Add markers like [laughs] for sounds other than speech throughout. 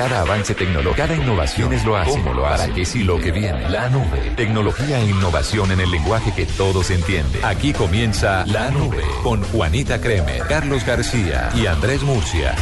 Cada avance tecnológico, cada innovación es lo hace. ¿Cómo lo hace? Para que si lo que viene. La nube. Tecnología e innovación en el lenguaje que todos entienden. Aquí comienza La Nube con Juanita Kremer, Carlos García y Andrés Murcia.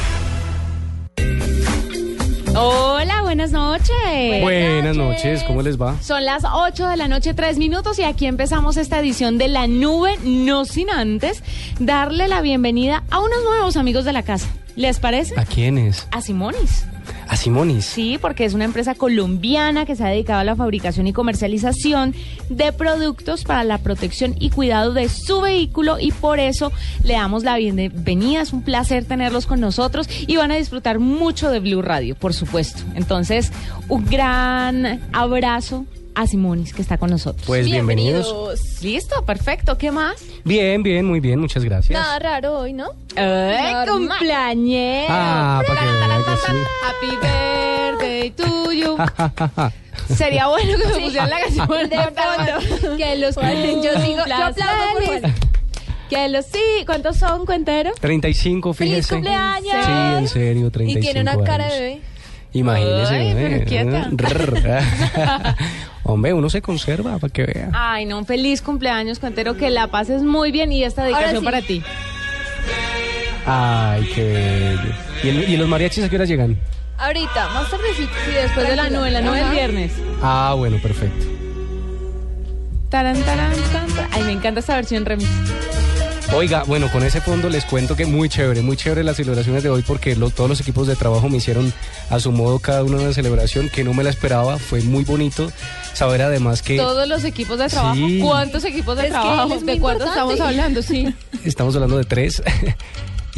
Hola, buenas noches. Buenas noches, ¿cómo les va? Son las 8 de la noche, 3 minutos y aquí empezamos esta edición de La Nube, no sin antes darle la bienvenida a unos nuevos amigos de la casa. ¿Les parece? ¿A quiénes? A Simonis. A Simonis. Sí, porque es una empresa colombiana que se ha dedicado a la fabricación y comercialización de productos para la protección y cuidado de su vehículo y por eso le damos la bienvenida. Es un placer tenerlos con nosotros y van a disfrutar mucho de Blue Radio, por supuesto. Entonces, un gran abrazo a Simonis que está con nosotros. Pues bienvenidos. Listo, perfecto. ¿Qué más? Bien, bien, muy bien, muchas gracias. Nada raro hoy, ¿no? ¡Ay, Normal. cumpleañero! Ah, para que que sí. Happy birthday to you. [laughs] Sería bueno que me pusieran la canción de fondo. Que los yo sigo, yo aplaudo por Juan. Que los sí, ¿cuántos son, cuentero? 35, ¡Feliz fíjese. cumpleaños! Sí, en serio, Y 35 tiene una cara de bebé. Imagínese. Ay, pero ¿eh? quieta. [laughs] [laughs] Hombre, uno se conserva para que vea. Ay, no, un feliz cumpleaños, cuentero, que la pases muy bien y esta dedicación sí. para ti. Ay, qué bello. ¿Y, el- y los mariachis a qué hora llegan? Ahorita, más tardecito. Sí, después de la nube, la nube del Ajá. viernes. Ah, bueno, perfecto. Taran, taran, tan, tan. Ay, me encanta esta versión remix. Oiga, bueno, con ese fondo les cuento que muy chévere, muy chévere las celebraciones de hoy porque lo- todos los equipos de trabajo me hicieron a su modo cada uno una celebración que no me la esperaba, fue muy bonito saber además que Todos los equipos de trabajo. Sí. ¿Cuántos equipos de Es trabajo? ¿De cuántos estamos hablando? Sí. estamos hablando de tres. [laughs]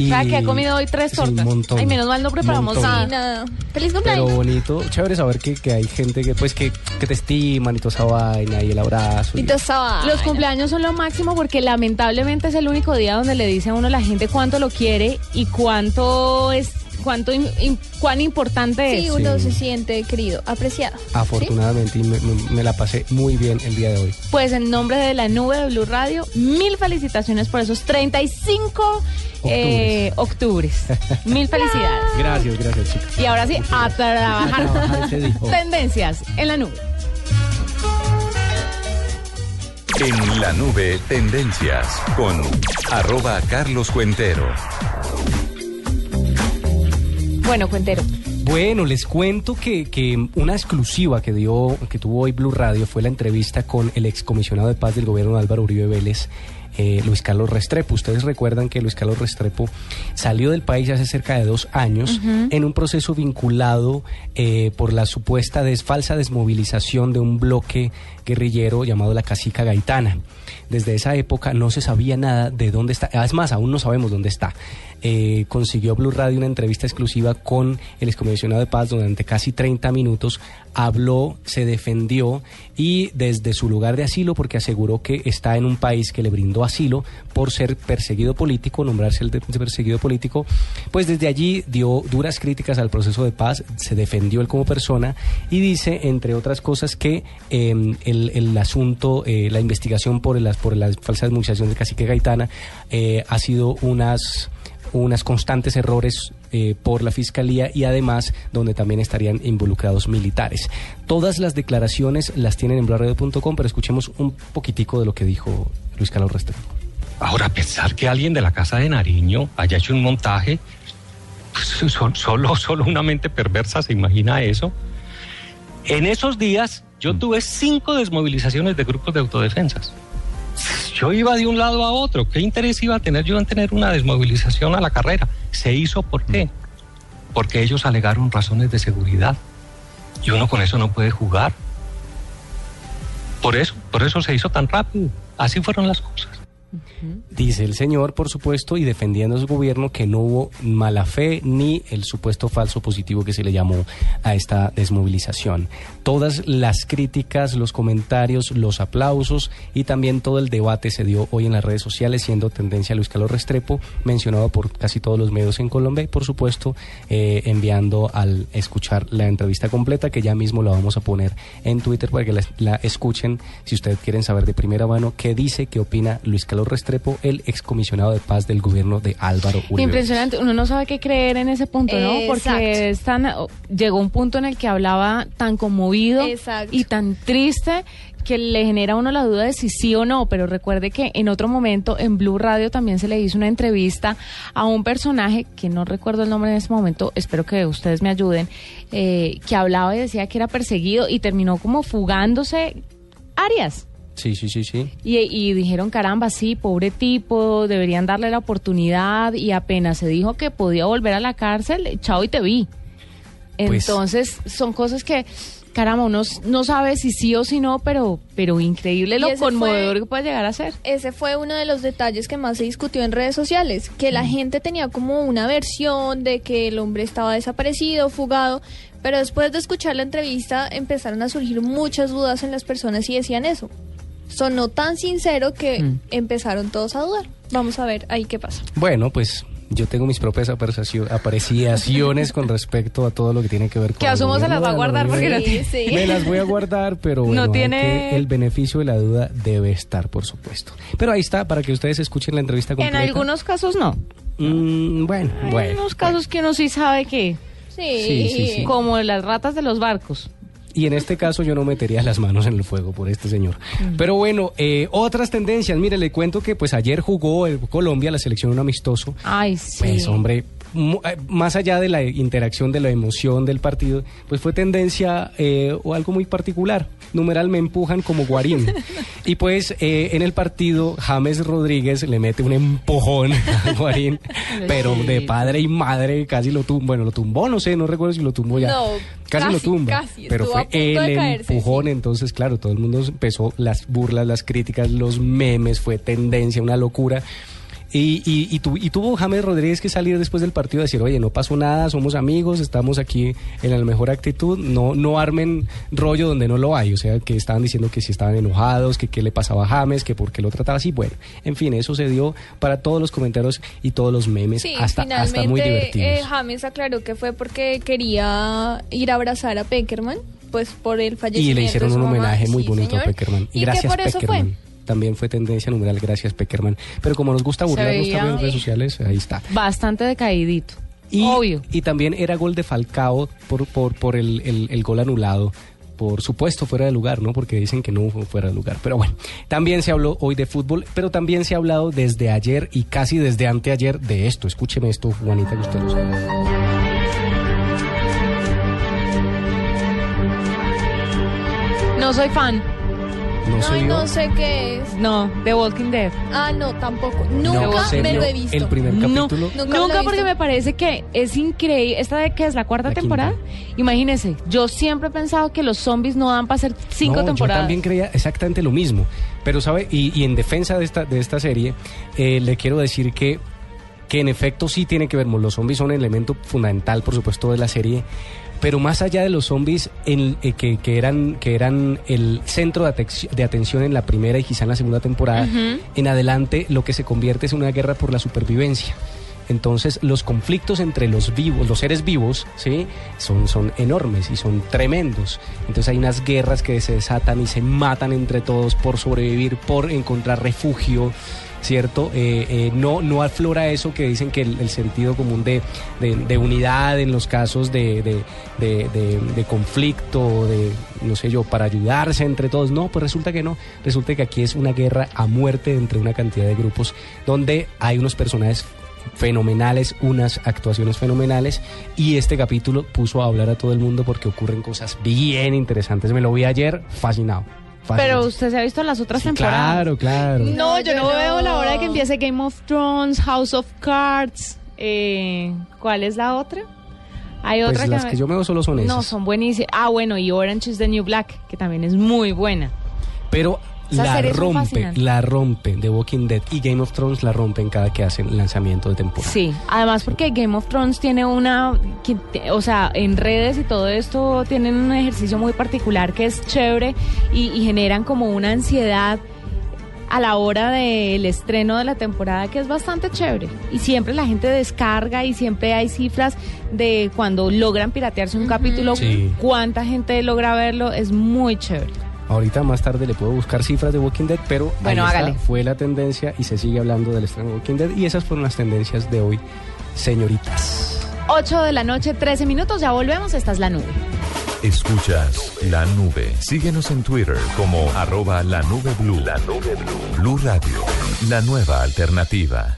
O sea, que ha comido hoy tres Sí, tortas. un montón. Ay, menos mal no preparamos Montón. nada. Y nada. ¡Feliz Pero cumpleaños! bonito, chévere saber que, que hay gente que pues que, que te estiman y toda esa vaina y el abrazo. Y y- te estaba. Los cumpleaños son lo máximo porque lamentablemente es el único día donde le dice a uno a la gente cuánto lo quiere y cuánto es, cuánto, cuán importante Sí, es. uno Sí. se siente querido, apreciado. afortunadamente y me, me- me la pasé muy bien el día de hoy. Pues en nombre de la nube de Blue Radio, mil felicitaciones por esos 35 eh, octubres. mil [laughs] felicidades. Gracias, gracias chicos. Y ahora sí, a A trabajar. Tendencias en la nube. En la nube, tendencias con arroba Carlos Cuentero. Bueno, cuentero. Bueno, les cuento que, que una exclusiva que dio, que tuvo hoy Blue Radio fue la entrevista con el excomisionado de paz del gobierno Álvaro Uribe Vélez, eh, Luis Carlos Restrepo. Ustedes recuerdan que Luis Carlos Restrepo salió del país hace cerca de dos años en un proceso vinculado eh, por la supuesta des- falsa desmovilización de un bloque guerrillero llamado la Casica Gaitana. Desde esa época no se sabía nada de dónde está. Es más, aún no sabemos dónde está. Eh, consiguió Blue Radio una entrevista exclusiva con el excomisionado de paz durante casi 30 minutos. Habló, se defendió y desde su lugar de asilo, porque aseguró que está en un país que le brindó asilo por ser perseguido político, nombrarse el perseguido político, pues desde allí dio duras críticas al proceso de paz, se defendió él como persona y dice, entre otras cosas, que eh, el, el asunto, eh, la investigación por las por las falsas desmovilizaciones de Cacique Gaitana eh, ha sido unas unas constantes errores eh, por la fiscalía y además donde también estarían involucrados militares. Todas las declaraciones las tienen en blurradio.com, pero escuchemos un poquitico de lo que dijo Luis Carlos Restrepo. Ahora, pensar que alguien de la casa de Nariño haya hecho un montaje, pues, sol- solo, solo una mente perversa se imagina eso. En esos días yo tuve cinco desmovilizaciones de grupos de autodefensas. Yo iba de un lado a otro. ¿Qué interés iba a tener yo en tener una desmovilización a la carrera? Se hizo ¿por qué? Porque ellos alegaron razones de seguridad. Y uno con eso no puede jugar. Por eso, por eso se hizo tan rápido. Así fueron las cosas. Dice el señor, por supuesto, y defendiendo a su gobierno que no hubo mala fe ni el supuesto falso positivo que se le llamó a esta desmovilización. Todas las críticas, los comentarios, los aplausos y también todo el debate se dio hoy en las redes sociales, siendo tendencia Luis Carlos Restrepo, mencionado por casi todos los medios en Colombia y, por supuesto, eh, enviando al escuchar la entrevista completa, que ya mismo la vamos a poner en Twitter para que la, la escuchen si ustedes quieren saber de primera mano qué dice, qué opina Luis Carlos Restrepo, el excomisionado de paz del gobierno de Álvaro Uribe. Impresionante, uno no sabe qué creer en ese punto, ¿no? Exacto. Porque es tan, llegó un punto en el que hablaba tan conmovido Exacto. y tan triste que le genera a uno la duda de si sí o no, pero recuerde que en otro momento en Blue Radio también se le hizo una entrevista a un personaje que no recuerdo el nombre en este momento, espero que ustedes me ayuden, eh, que hablaba y decía que era perseguido y terminó como fugándose Arias. Sí, sí, sí, sí. Y, y dijeron, caramba, sí, pobre tipo, deberían darle la oportunidad y apenas se dijo que podía volver a la cárcel, chao y te vi. Pues- Entonces, son cosas que, caramba, uno no sabe si sí o si no, pero, pero increíble lo fue- conmovedor que puede llegar a ser. Ese fue uno de los detalles que más se discutió en redes sociales, que la gente tenía como una versión de que el hombre estaba desaparecido, fugado, pero después de escuchar la entrevista empezaron a surgir muchas dudas en las personas y decían eso. Sonó tan sincero que Mm. empezaron todos a dudar. Vamos a ver ahí qué pasa. Bueno, pues yo tengo mis propias apreciacio- apreciaciones con respecto a todo lo que tiene que ver con... Que asumo se las va a guardar porque no tiene- Sí, sí. Me las voy a guardar, pero No bueno, tiene- el beneficio de la duda debe estar, por supuesto. Pero ahí está, para que ustedes escuchen la entrevista En completa. algunos casos no. Mm, bueno, Hay bueno. unos casos que uno sí sabe que, Sí, Sí, sí, sí. como las ratas de los barcos. Y en este caso yo no metería las manos en el fuego por este señor. Pero bueno, eh, otras tendencias. Mire, le cuento que pues ayer jugó el Colombia, la selección un amistoso. Ay, sí. Pues hombre, más allá de la interacción, de la emoción del partido, pues fue tendencia eh, o algo muy particular. Numeral me empujan como guarín. [laughs] y pues eh, en el partido James Rodríguez le mete un empujón a [laughs] Guarín, pero de padre y madre casi lo tumbó. Bueno, lo tumbó, no sé, no recuerdo si lo tumbó ya. No, casi, lo tumba. casi, pero fue el caerse, empujón, sí. entonces claro, todo el mundo empezó las burlas, las críticas, los memes, fue tendencia, una locura. Y, y, y, tu- y tuvo James Rodríguez que salir después del partido a decir, oye, no pasó nada, somos amigos, estamos aquí en la mejor actitud, no, no armen rollo donde no lo hay, o sea, que estaban diciendo que si estaban enojados, que qué le pasaba a James, que por qué lo trataba así, bueno, en fin, eso se dio para todos los comentarios y todos los memes, Sí, hasta, hasta muy divertidos. eh, James aclaró que fue porque quería ir a abrazar a Peckerman, pues por el fallecimiento Y le hicieron un homenaje muy Sí, bonito a. Peckerman. Y, Y, gracias que por eso Peckerman. fue. También fue tendencia numeral, gracias Peckerman. Pero como nos gusta burlarnos también en redes sociales, ahí está. Bastante decaidito. Y, Obvio. y también era gol de Falcao por, por, por el, el- el gol anulado. Por supuesto, fuera de lugar, ¿no? Porque dicen que no fue fuera de lugar. Pero bueno, también se habló hoy de fútbol, pero también se ha hablado desde ayer y casi desde anteayer de esto. Escúcheme esto, Juanita, que usted lo sabe. No soy fan. No se no sé qué es. No, The Walking Dead. Ah, no, tampoco. Nunca me lo he visto. El primer No, capítulo. Nunca porque me parece que es increíble. ¿Esta de qué es la cuarta La temporada? quinta. Imagínese, yo siempre he pensado que los zombies no dan para hacer cinco No, temporadas. Yo también creía exactamente lo mismo. Pero, ¿sabe? Y, y en defensa de esta, de esta serie, eh, le quiero decir que, que en efecto sí tiene que ver. Los zombies son un elemento fundamental, por supuesto, de la serie. Pero más allá de los zombies en- eh, que, que eran, que eran el centro de, atenci- de atención en la primera y quizá en la segunda temporada, en adelante lo que se convierte es una guerra por la supervivencia. Entonces los conflictos entre los vivos, los seres vivos, ¿sí? son, son enormes y son tremendos. Entonces hay unas guerras que se desatan y se matan entre todos por sobrevivir, por encontrar refugio, ¿cierto? Eh, eh, no, no aflora eso que dicen que el, sentido común de, de- unidad en los casos de- de- de conflicto, de, no sé yo, para ayudarse entre todos. No, pues resulta que no. Resulta que aquí es una guerra a muerte entre una cantidad de grupos donde hay unos personajes fenomenales, unas actuaciones fenomenales y este capítulo puso a hablar a todo el mundo porque ocurren cosas bien interesantes. Me lo vi ayer fascinado. Pero usted se ha visto las otras Sí, temporadas. Claro, claro. No, No, yo no, no. veo la hora de que empiece Game of Thrones, House of Cards. Eh, ¿Cuál es la otra? Hay otra Pues las me- que yo me veo solo son esas. No, son buenísimas. Ah, bueno, y Orange is the New Black, que también es muy buena. Pero la rompe, la rompe. The Walking Dead y Game of Thrones la rompen cada que hacen lanzamiento de temporada. Sí, además porque Game of Thrones tiene una, que te- o sea, en redes y todo esto tienen un ejercicio muy particular que es chévere y, y generan como una ansiedad a la hora del estreno de la temporada que es bastante chévere. Y siempre la gente descarga y siempre hay cifras de cuando logran piratearse un capítulo, Sí. cuánta gente logra verlo, es muy chévere. Ahorita más tarde le puedo buscar cifras de Walking Dead, pero Bueno, ahí está, hágale. fue la tendencia y se sigue hablando del estreno de Walking Dead y esas fueron las tendencias de hoy, señoritas. 8 de la noche, 13 minutos, ya volvemos, esta es la nube. Escuchas la nube. Síguenos en Twitter como arroba la nube blue. La nube blue. Blue Radio, la nueva alternativa.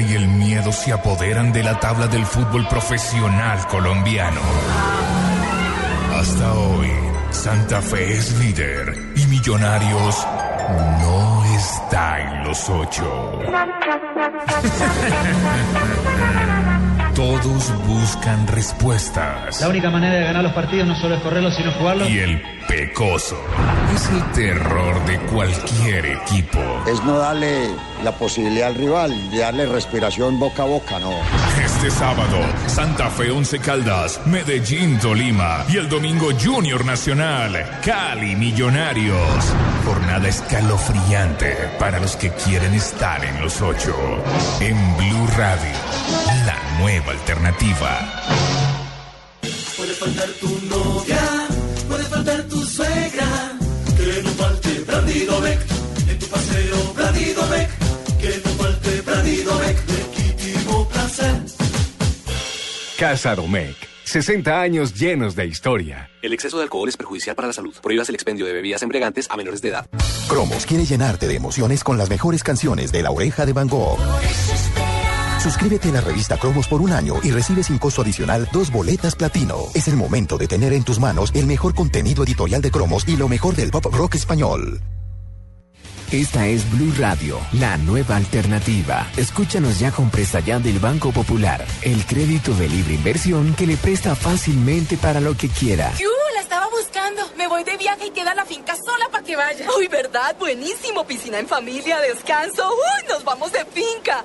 y el miedo se apoderan de la tabla del fútbol profesional colombiano. Hasta hoy, Santa Fe es líder y Millonarios no está en los ocho. [laughs] Todos buscan respuestas. La única manera de ganar los partidos no solo es correrlos, sino jugarlos. Y el pecoso es el terror de cualquier equipo. es no darle la posibilidad al rival, de darle respiración boca a boca, no. Este sábado, Santa Fe Once Caldas, Medellín Tolima y el domingo Junior Nacional, Cali Millonarios. Jornada escalofriante para los que quieren estar en los ocho. En Blue Radio, la nueva alternativa. Puede faltar tu novia, puede faltar tu suegra, que no falte Brandido Beck, en tu paseo Brandido Beck, que no falte Brandido Beck, legítimo placer. Casa Domecq. 60 años llenos de historia. El exceso de alcohol es perjudicial para la salud. Prohíbas el expendio de bebidas embriagantes a menores de edad. Cromos quiere llenarte de emociones con las mejores canciones de La Oreja de Van Gogh. Suscríbete a la revista Cromos por un año y recibe sin costo adicional dos boletas platino. Es el momento de tener en tus manos el mejor contenido editorial de Cromos y lo mejor del pop rock español. Esta es Blue Radio, la nueva alternativa. Escúchanos ya con presta ya del Banco Popular, el crédito de libre inversión que le presta fácilmente para lo que quiera. ¡Yu! La estaba buscando. Me voy de viaje y queda la finca sola para que vaya. Uy, ¿verdad? Buenísimo. Piscina en familia, descanso. Uy, nos vamos de finca.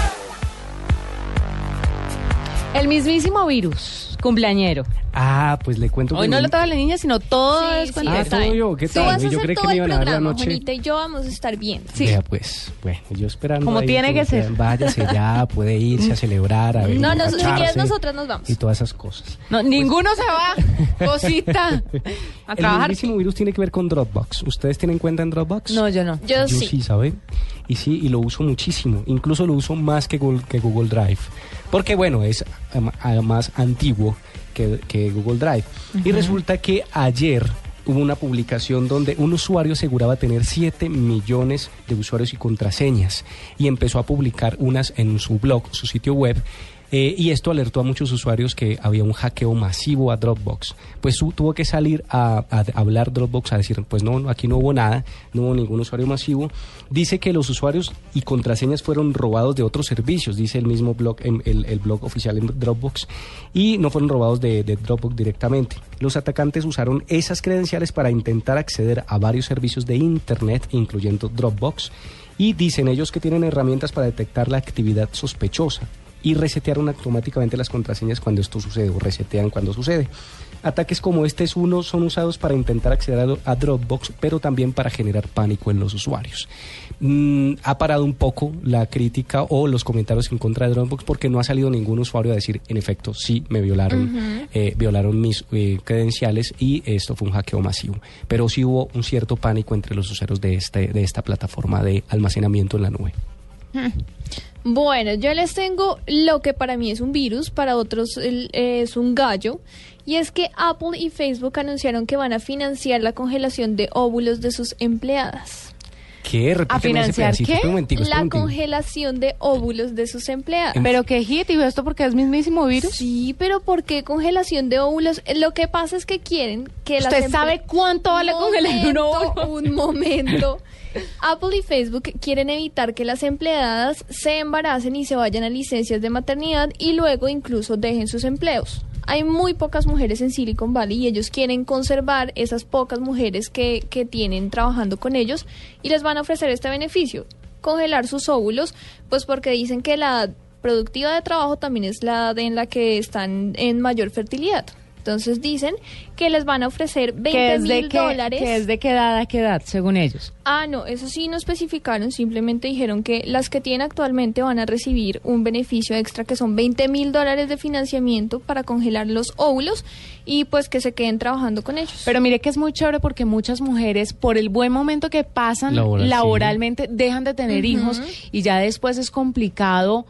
El mismísimo virus, cumpleañero. Ah, pues le cuento Hoy que no mi- lo toca la niña, sino todo Sí, es sí, cuando Ah, está todo yo, ¿qué Tú tal? vas a Yo hacer creí que todo me el iban a dar la programa, noche. Juanita y yo vamos a estar bien. Sí. Vea, pues, bueno, yo esperando. Como ahí tiene que ser. Váyase ya, puede irse a celebrar, a ver. No, no, si emborracharse quieres nosotras nos vamos. Y todas esas cosas. No, ninguno se va, [laughs] cosita. A El trabajar. mismísimo virus tiene que ver con Dropbox. ¿Ustedes tienen cuenta en Dropbox? No, yo no. Yo, Yo sí. sí, ¿sabe? Y sí, y lo uso muchísimo. Incluso lo uso más que Google, que Google Drive. Porque, bueno, es además antiguo que, que Google Drive. Y resulta que ayer hubo una publicación donde un usuario aseguraba tener 7 millones de usuarios y contraseñas. Y empezó a publicar unas en su blog, su sitio web. Eh, y esto alertó a muchos usuarios que había un hackeo masivo a Dropbox. Pues tuvo que salir a, a hablar Dropbox a decir, pues no, aquí no hubo nada, no hubo ningún usuario masivo. Dice que los usuarios y contraseñas fueron robados de otros servicios, dice el mismo blog, en- el, el blog oficial en Dropbox, y no fueron robados de Dropbox directamente. Los atacantes usaron esas credenciales para intentar acceder a varios servicios de Internet, incluyendo Dropbox, y dicen ellos que tienen herramientas para detectar la actividad sospechosa y resetearon automáticamente las contraseñas cuando esto sucede o resetean cuando sucede. Ataques como este es uno son usados para intentar acceder a, Dropbox, pero también para generar pánico en los usuarios. Mm, ha parado un poco la crítica o los comentarios en contra de Dropbox porque no ha salido ningún usuario a decir, en efecto, sí, me violaron, Ujú. eh, violaron mis eh, credenciales y esto fue un hackeo masivo. Pero sí hubo un cierto pánico entre los usuarios de, este, de esta plataforma de almacenamiento en la nube. Bueno, yo les tengo lo que para mí es un virus, para otros es un gallo, y es que Apple y Facebook anunciaron que van a financiar la congelación de óvulos de sus empleadas. ¿Qué? Repíteme ese financiar qué? Momentico, La congelación de óvulos de sus empleados. Pero qué hit, y esto porque es mismísimo virus. Sí, pero ¿por qué congelación de óvulos? Eh, Lo que pasa es que quieren que las ¿Usted empre- sabe cuánto vale congelar un óvulo? Un momento. [laughs] Apple y Facebook quieren evitar que las empleadas se embaracen y se vayan a licencias de maternidad y luego incluso dejen sus empleos. Hay muy pocas mujeres en Silicon Valley y ellos quieren conservar esas pocas mujeres que, que tienen trabajando con ellos y les van a ofrecer este beneficio, congelar sus óvulos, pues porque dicen que la productiva de trabajo también es la en la que están en mayor fertilidad. Entonces dicen que les van a ofrecer 20 que es de mil qué, dólares. que es de qué edad a qué edad, según ellos. Ah, no, eso sí no especificaron, simplemente dijeron que las que tienen actualmente van a recibir un beneficio extra que son 20 mil dólares de financiamiento para congelar los óvulos y pues que se queden trabajando con ellos. Pero mire que es muy chévere porque muchas mujeres, por el buen momento que pasan Laboral, sí. laboralmente, dejan de tener hijos y ya después es complicado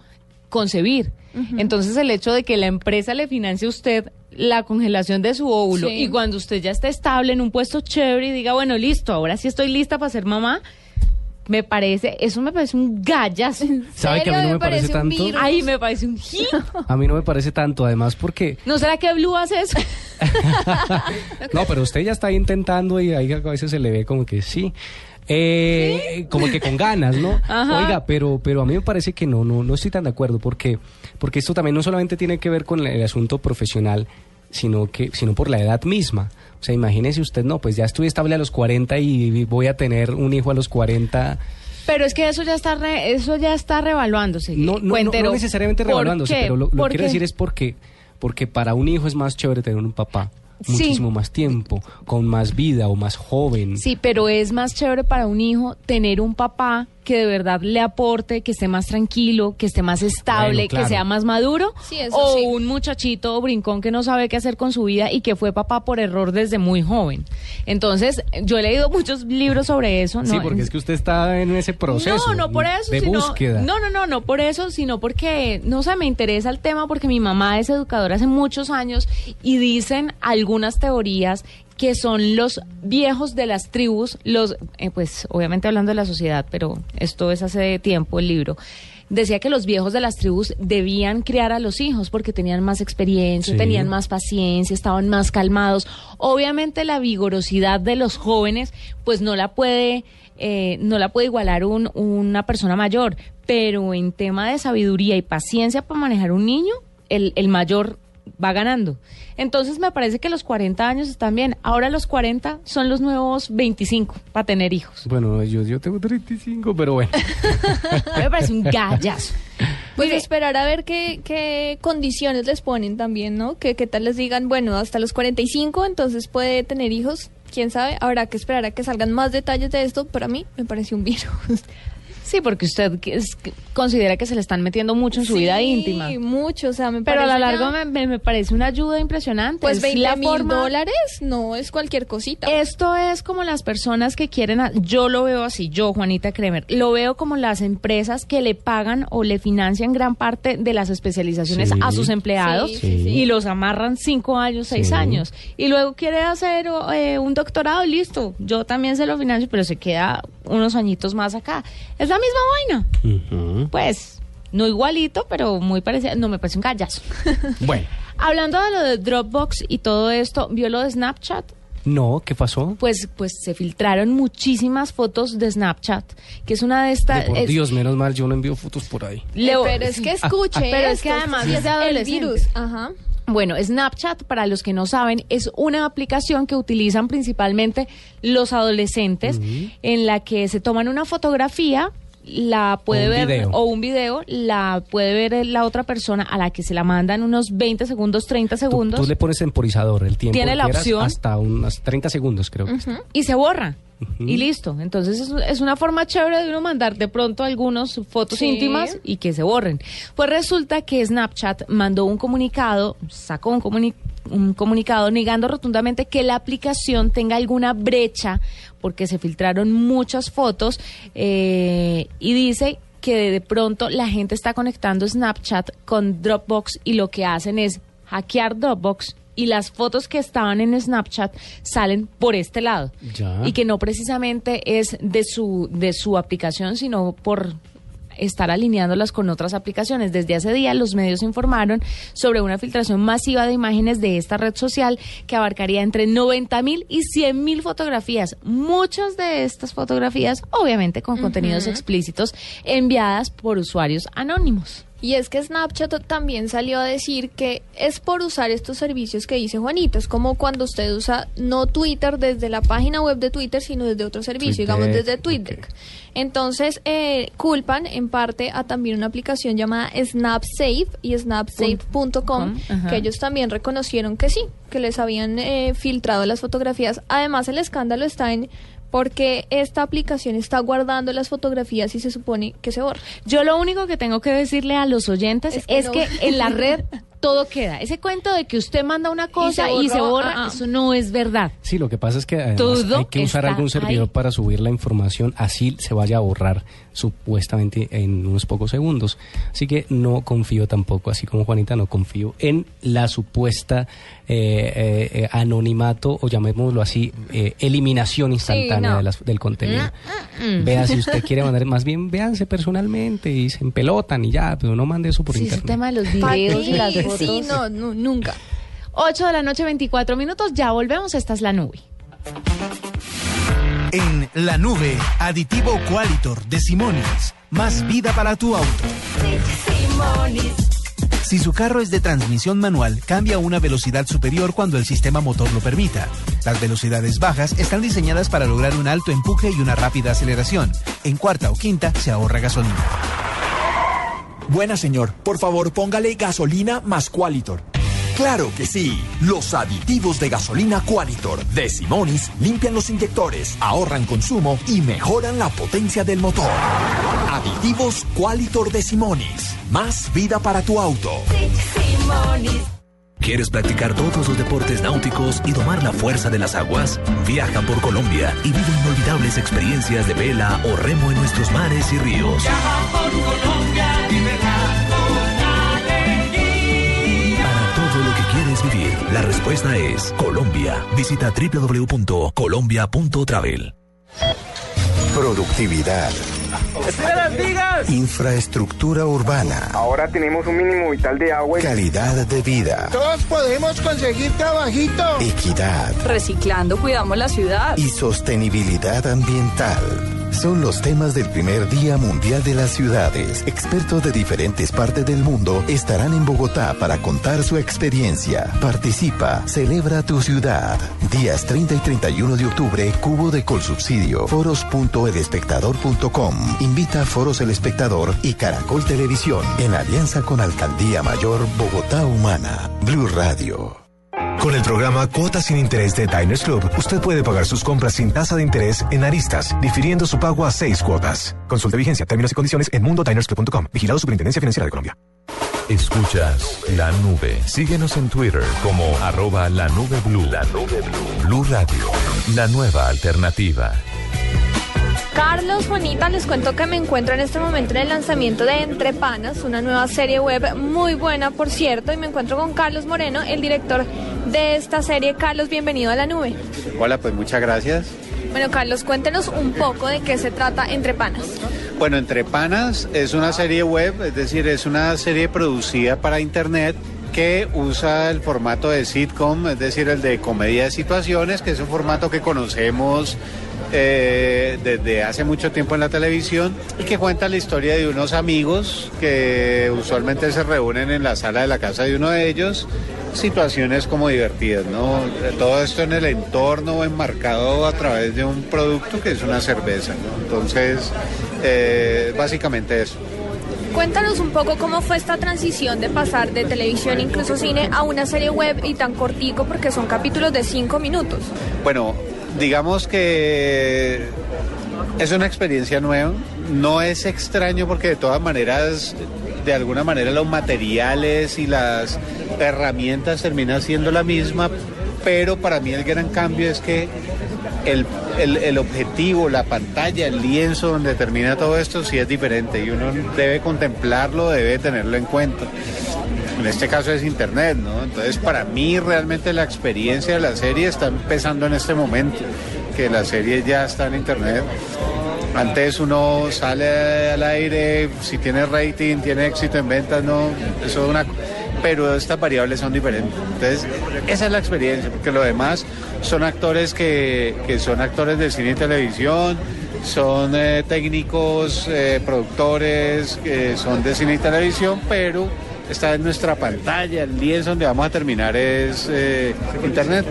concebir. Entonces el hecho de que la empresa le financie a usted la congelación de su óvulo Sí. y cuando usted ya esté estable en un puesto chévere y diga, bueno, listo, ahora sí estoy lista para ser mamá, me parece, eso me parece un gallas. ¿Sabe que a mí no me parece tanto? virus. Ay, me parece un hit. [laughs] A mí no me parece tanto, además porque... [laughs] ¿No será que Blue hace eso? [laughs] No, pero usted ya está intentando y ahí a veces se le ve como que sí. Eh, Como que con ganas, ¿no? [laughs] Ajá. Oiga, pero, pero a mí me parece que no, no, no estoy tan de acuerdo porque, porque esto también no solamente tiene que ver con el asunto profesional, sino que, sino por la edad misma. O sea, imagínese usted, no, pues ya estoy estable a los 40 y voy a tener un hijo a los 40. Pero es que eso ya está re- eso ya está revaluándose. No, no, no, Cuentero. no necesariamente ¿Por revaluándose, pero lo, lo que ¿Por quiero qué? decir es porque, porque para un hijo es más chévere tener un papá. Sí. Muchísimo más tiempo, con más vida o más joven. Sí, pero es más chévere para un hijo tener un papá que de verdad le aporte, que esté más tranquilo, que esté más estable, Bueno, claro. que sea más maduro, Sí, eso o sí. un muchachito brincón que no sabe qué hacer con su vida y que fue papá por error desde muy joven. Entonces, yo he leído muchos libros sobre eso. Sí, no, porque es que usted está en ese proceso. No, no por eso, De sino, búsqueda. No, no, no, no por eso, sino porque, no sé, me interesa el tema porque mi mamá es educadora hace muchos años y dicen algunas teorías que son los viejos de las tribus, los, eh, pues obviamente hablando de la sociedad, pero esto es hace tiempo el libro. Decía que los viejos de las tribus debían criar a los hijos porque tenían más experiencia, Sí. tenían más paciencia, estaban más calmados. Obviamente la vigorosidad de los jóvenes, pues no la puede, eh, no la puede igualar un- una persona mayor, pero en tema de sabiduría y paciencia para manejar un niño, el, el mayor va ganando. Entonces me parece que los 40 años están bien. Ahora los 40 son los nuevos 25 para tener hijos. Bueno, yo, yo tengo 35, pero bueno. [laughs] Me parece un gallazo. [laughs] Pues esperar a ver qué, qué condiciones les ponen también, ¿no? Que qué tal les digan, bueno, hasta los 45, entonces puede tener hijos. Quién sabe, habrá que esperar a que salgan más detalles de esto. Para mí me parece un virus. Sí, porque usted que es- que considera que se le están metiendo mucho en su vida Sí, íntima. mucho, o sea, me Pero a la larga ya- me, me- me parece una ayuda impresionante. Pues Es 20 la mil forma- dólares no es cualquier cosita. Esto es como las personas que quieren, a- yo lo veo así, yo Juanita Kremer, lo veo como las empresas que le pagan o le financian gran parte de las especializaciones Sí. a sus empleados Sí, sí, sí. y los amarran cinco años, seis Sí. años. Y luego quiere hacer eh, un doctorado, listo, yo también se lo financio, pero se queda unos añitos más acá. Es la misma vaina. Pues, no igualito, pero muy parecido. No, me parece un gallazo. [laughs] Bueno, Hablando de lo de Dropbox y todo esto, ¿vio lo de Snapchat? no, ¿qué pasó? Pues, pues se filtraron muchísimas fotos de Snapchat, que es una de estas... Por es- Dios, menos mal, yo no envío fotos por ahí. Leo- pero es que escuche, Pero es que además sí es de el adolescentes. virus. Ajá. Bueno, Snapchat, para los que no saben, es una aplicación que utilizan principalmente los adolescentes, en la que se toman una fotografía, la puede un ver, video. o un video, la puede ver la otra persona a la que se la mandan unos 20 segundos, 30 Tú, segundos. tú le pones temporizador el tiempo. Tiene la opción. Hasta unos 30 segundos, creo que. Y se borra. Y listo. Entonces es, es una forma chévere de uno mandar de pronto algunos fotos Sí. íntimas y que se borren. Pues resulta que Snapchat mandó un comunicado, sacó un, comuni- un comunicado negando rotundamente que la aplicación tenga alguna brecha porque se filtraron muchas fotos eh, y dice que de pronto la gente está conectando Snapchat con Dropbox y lo que hacen es hackear Dropbox y las fotos que estaban en Snapchat salen por este lado. Ya. Y que no precisamente es de su, de su aplicación, sino por estar alineándolas con otras aplicaciones. Desde hace días los medios informaron sobre una filtración masiva de imágenes de esta red social que abarcaría entre 90 mil y 100 mil fotografías. Muchas de estas fotografías, obviamente con contenidos explícitos, enviadas por usuarios anónimos. Y es que Snapchat también salió a decir que es por usar estos servicios que dice Juanito. Es como cuando usted usa no Twitter desde la página web de Twitter, sino desde otro servicio, digamos desde Twitter. Entonces, eh, culpan en parte a también una aplicación llamada SnapSafe y snapsafe.com, que ellos también reconocieron que sí, que les habían eh, filtrado las fotografías. Además, el escándalo está en porque esta aplicación está guardando las fotografías y se supone que se borra. Yo lo único que tengo que decirle a los oyentes es Es que, en la red [laughs] todo queda. Ese cuento de que usted manda una cosa y se borró, borra, ah, ah. eso no es verdad. Sí, lo que pasa es que además Todo hay que usar algún servidor ahí. para subir la información, así se vaya a borrar supuestamente en unos pocos segundos. Así que no confío tampoco, así como Juanita, no confío en la supuesta eh, eh, eh, anonimato o llamémoslo así, eh, eliminación instantánea no. de las- del contenido. Mm. Vea si usted [laughs] quiere mandar, más bien véanse personalmente y se empelotan y ya, pero no mande eso por Sí, internet. tema de los ¿Pa' videos y las Sí, fotos. no, no, nunca. 8 de la noche, 24 minutos, ya volvemos, esta es la nube. En la nube, aditivo Qualitor de Simonis. Más vida para tu auto. Si su carro es de transmisión manual, cambia a una velocidad superior cuando el sistema motor lo permita. Las velocidades bajas están diseñadas para lograr un alto empuje y una rápida aceleración. En cuarta o quinta se ahorra gasolina. Buena señor, por favor póngale gasolina más Qualitor. Claro que sí. Los aditivos de gasolina Qualitor de Simonis limpian los inyectores, ahorran consumo y mejoran la potencia del motor. Aditivos Qualitor de Simonis. Más vida para tu auto. ¿Quieres practicar todos los deportes náuticos y domar la fuerza de las aguas? Viaja por Colombia y vive inolvidables experiencias de vela o remo en nuestros mares y ríos. Para quieres vivir, la respuesta es Colombia. Visita www.colombia.travel. Productividad. las vigas! Infraestructura urbana. Ahora tenemos un mínimo vital de agua. Calidad de vida. Todos podemos conseguir trabajito. Equidad Reciclando, cuidamos la ciudad. y sostenibilidad ambiental. Son los temas del primer Día Mundial de las Ciudades. Expertos de diferentes partes del mundo estarán en Bogotá para contar su experiencia. Participa, celebra tu ciudad. Días 30 y 31 de octubre, Cubo de Colsubsidio, foros.elespectador.com. Invita a Foros El Espectador y Caracol Televisión en alianza con Alcaldía Mayor Bogotá Humana. Blue Radio. Con el programa Cuotas sin Interés de Diners Club, usted puede pagar sus compras sin tasa de interés en aristas, difiriendo su pago a seis cuotas. Consulte vigencia, términos y condiciones en mundodinersclub.com. Vigilado Superintendencia Financiera de Colombia. Escuchas la nube. Síguenos en Twitter como arroba la nube blue. La nube blue. Blue Radio, la nueva alternativa. Carlos, Juanita, les cuento que me encuentro en este momento en el lanzamiento de Entre Panas, una nueva serie web muy buena, por cierto, y me encuentro con Carlos Moreno, el director de esta serie. Carlos, bienvenido a la nube. Hola, pues muchas gracias. Bueno, Carlos, cuéntenos un poco de qué se trata Entre Panas. Bueno, Entre Panas es una serie web, es decir, es una serie producida para internet que usa el formato de sitcom, es decir, el de comedia de situaciones, que es un formato que conocemos eh, desde hace mucho tiempo en la televisión y que cuenta la historia de unos amigos que usualmente se reúnen en la sala de la casa de uno de ellos situaciones como divertidas, ¿no? Todo esto en el entorno enmarcado a través de un producto que es una cerveza, ¿no? Entonces, eh, básicamente eso. Cuéntanos un poco cómo fue esta transición de pasar de televisión, incluso cine, a una serie web y tan cortico porque son capítulos de cinco minutos. Bueno, digamos que es una experiencia nueva, no es extraño porque de todas maneras, de alguna manera los materiales y las herramientas terminan siendo la misma, pero para mí el gran cambio es que el, el, el objetivo, la pantalla, el lienzo donde termina todo esto sí es diferente y uno debe contemplarlo, debe tenerlo en cuenta. En este caso es internet, ¿no? Entonces para mí realmente la experiencia de la serie está empezando en este momento, que la serie ya está en internet. Antes uno sale al aire, si tiene rating, tiene éxito en ventas, no, eso es una... Pero estas variables son diferentes. Entonces, esa es la experiencia, porque lo demás son actores que, que son actores de cine y televisión, son eh, técnicos, eh, productores, que son de cine y televisión, pero esta es nuestra pantalla, el lienzo donde vamos a terminar es eh, internet.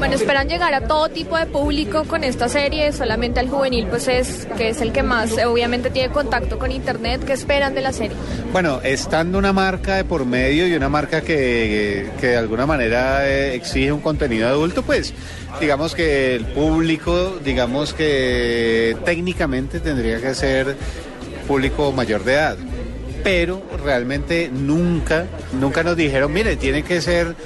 Bueno, esperan llegar a todo tipo de público con esta serie, solamente al juvenil, pues es que es el que más obviamente tiene contacto con internet. ¿Qué esperan de la serie? Bueno, estando una marca de por medio y una marca que, que de alguna manera eh, exige un contenido adulto, pues digamos que el público, digamos que técnicamente tendría que ser público mayor de edad. Pero realmente nunca, nunca nos dijeron, mire, tiene que ser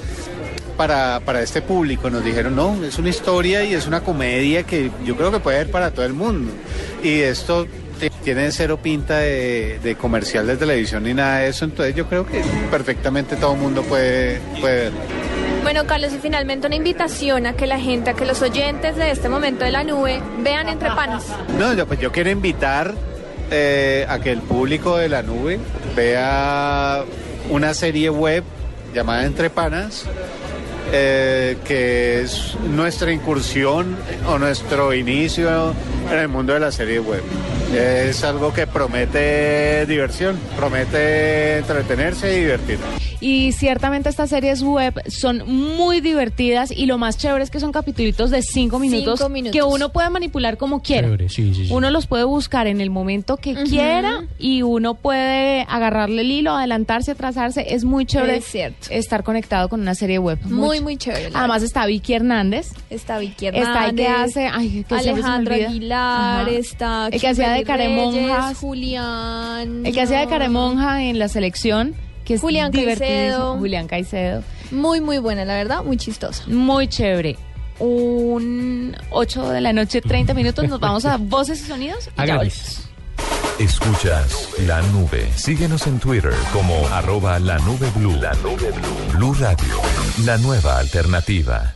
para, para este público. Nos dijeron, no, es una historia y es una comedia que yo creo que puede ser para todo el mundo. Y esto tiene cero pinta de, de comercial de televisión ni nada de eso, entonces yo creo que perfectamente todo el mundo puede, puede verlo. Bueno, Carlos, y finalmente una invitación a que la gente, a que los oyentes de este momento de la nube vean Entre Panas. No, yo, pues yo quiero invitar eh, a que el público de la nube vea una serie web llamada Entre Panas, eh, que es nuestra incursión o nuestro inicio en el mundo de la serie web. Es algo que promete diversión, promete entretenerse y divertir. Y ciertamente estas series web son muy divertidas y lo más chévere es que son capítulos de cinco minutos, Cinco minutos. que uno puede manipular como quiera. Chévere, sí, sí, sí. Uno los puede buscar en el momento que quiera y uno puede agarrarle el hilo, adelantarse, atrasarse. Es muy chévere Es cierto. estar conectado con una serie web. Muy, muy chévere. Además está Vicky Hernández. Está Vicky Está el que Hernández, hace, ay, que me Alejandro olvida. Aguilar, Ajá. está El que hacía de. Reyes, Julián. El que hacía de. Caremonja en la selección, que es Julián. Caicedo. Julián Caicedo. Muy, muy buena, la verdad, muy chistosa. Muy chévere. Un 8 de la noche, 30 minutos. Nos vamos a [laughs] voces y sonidos. Y ya. Escuchas la nube. Síguenos en Twitter como arroba la nube blue. La nube blue. Blue Radio. La nueva alternativa.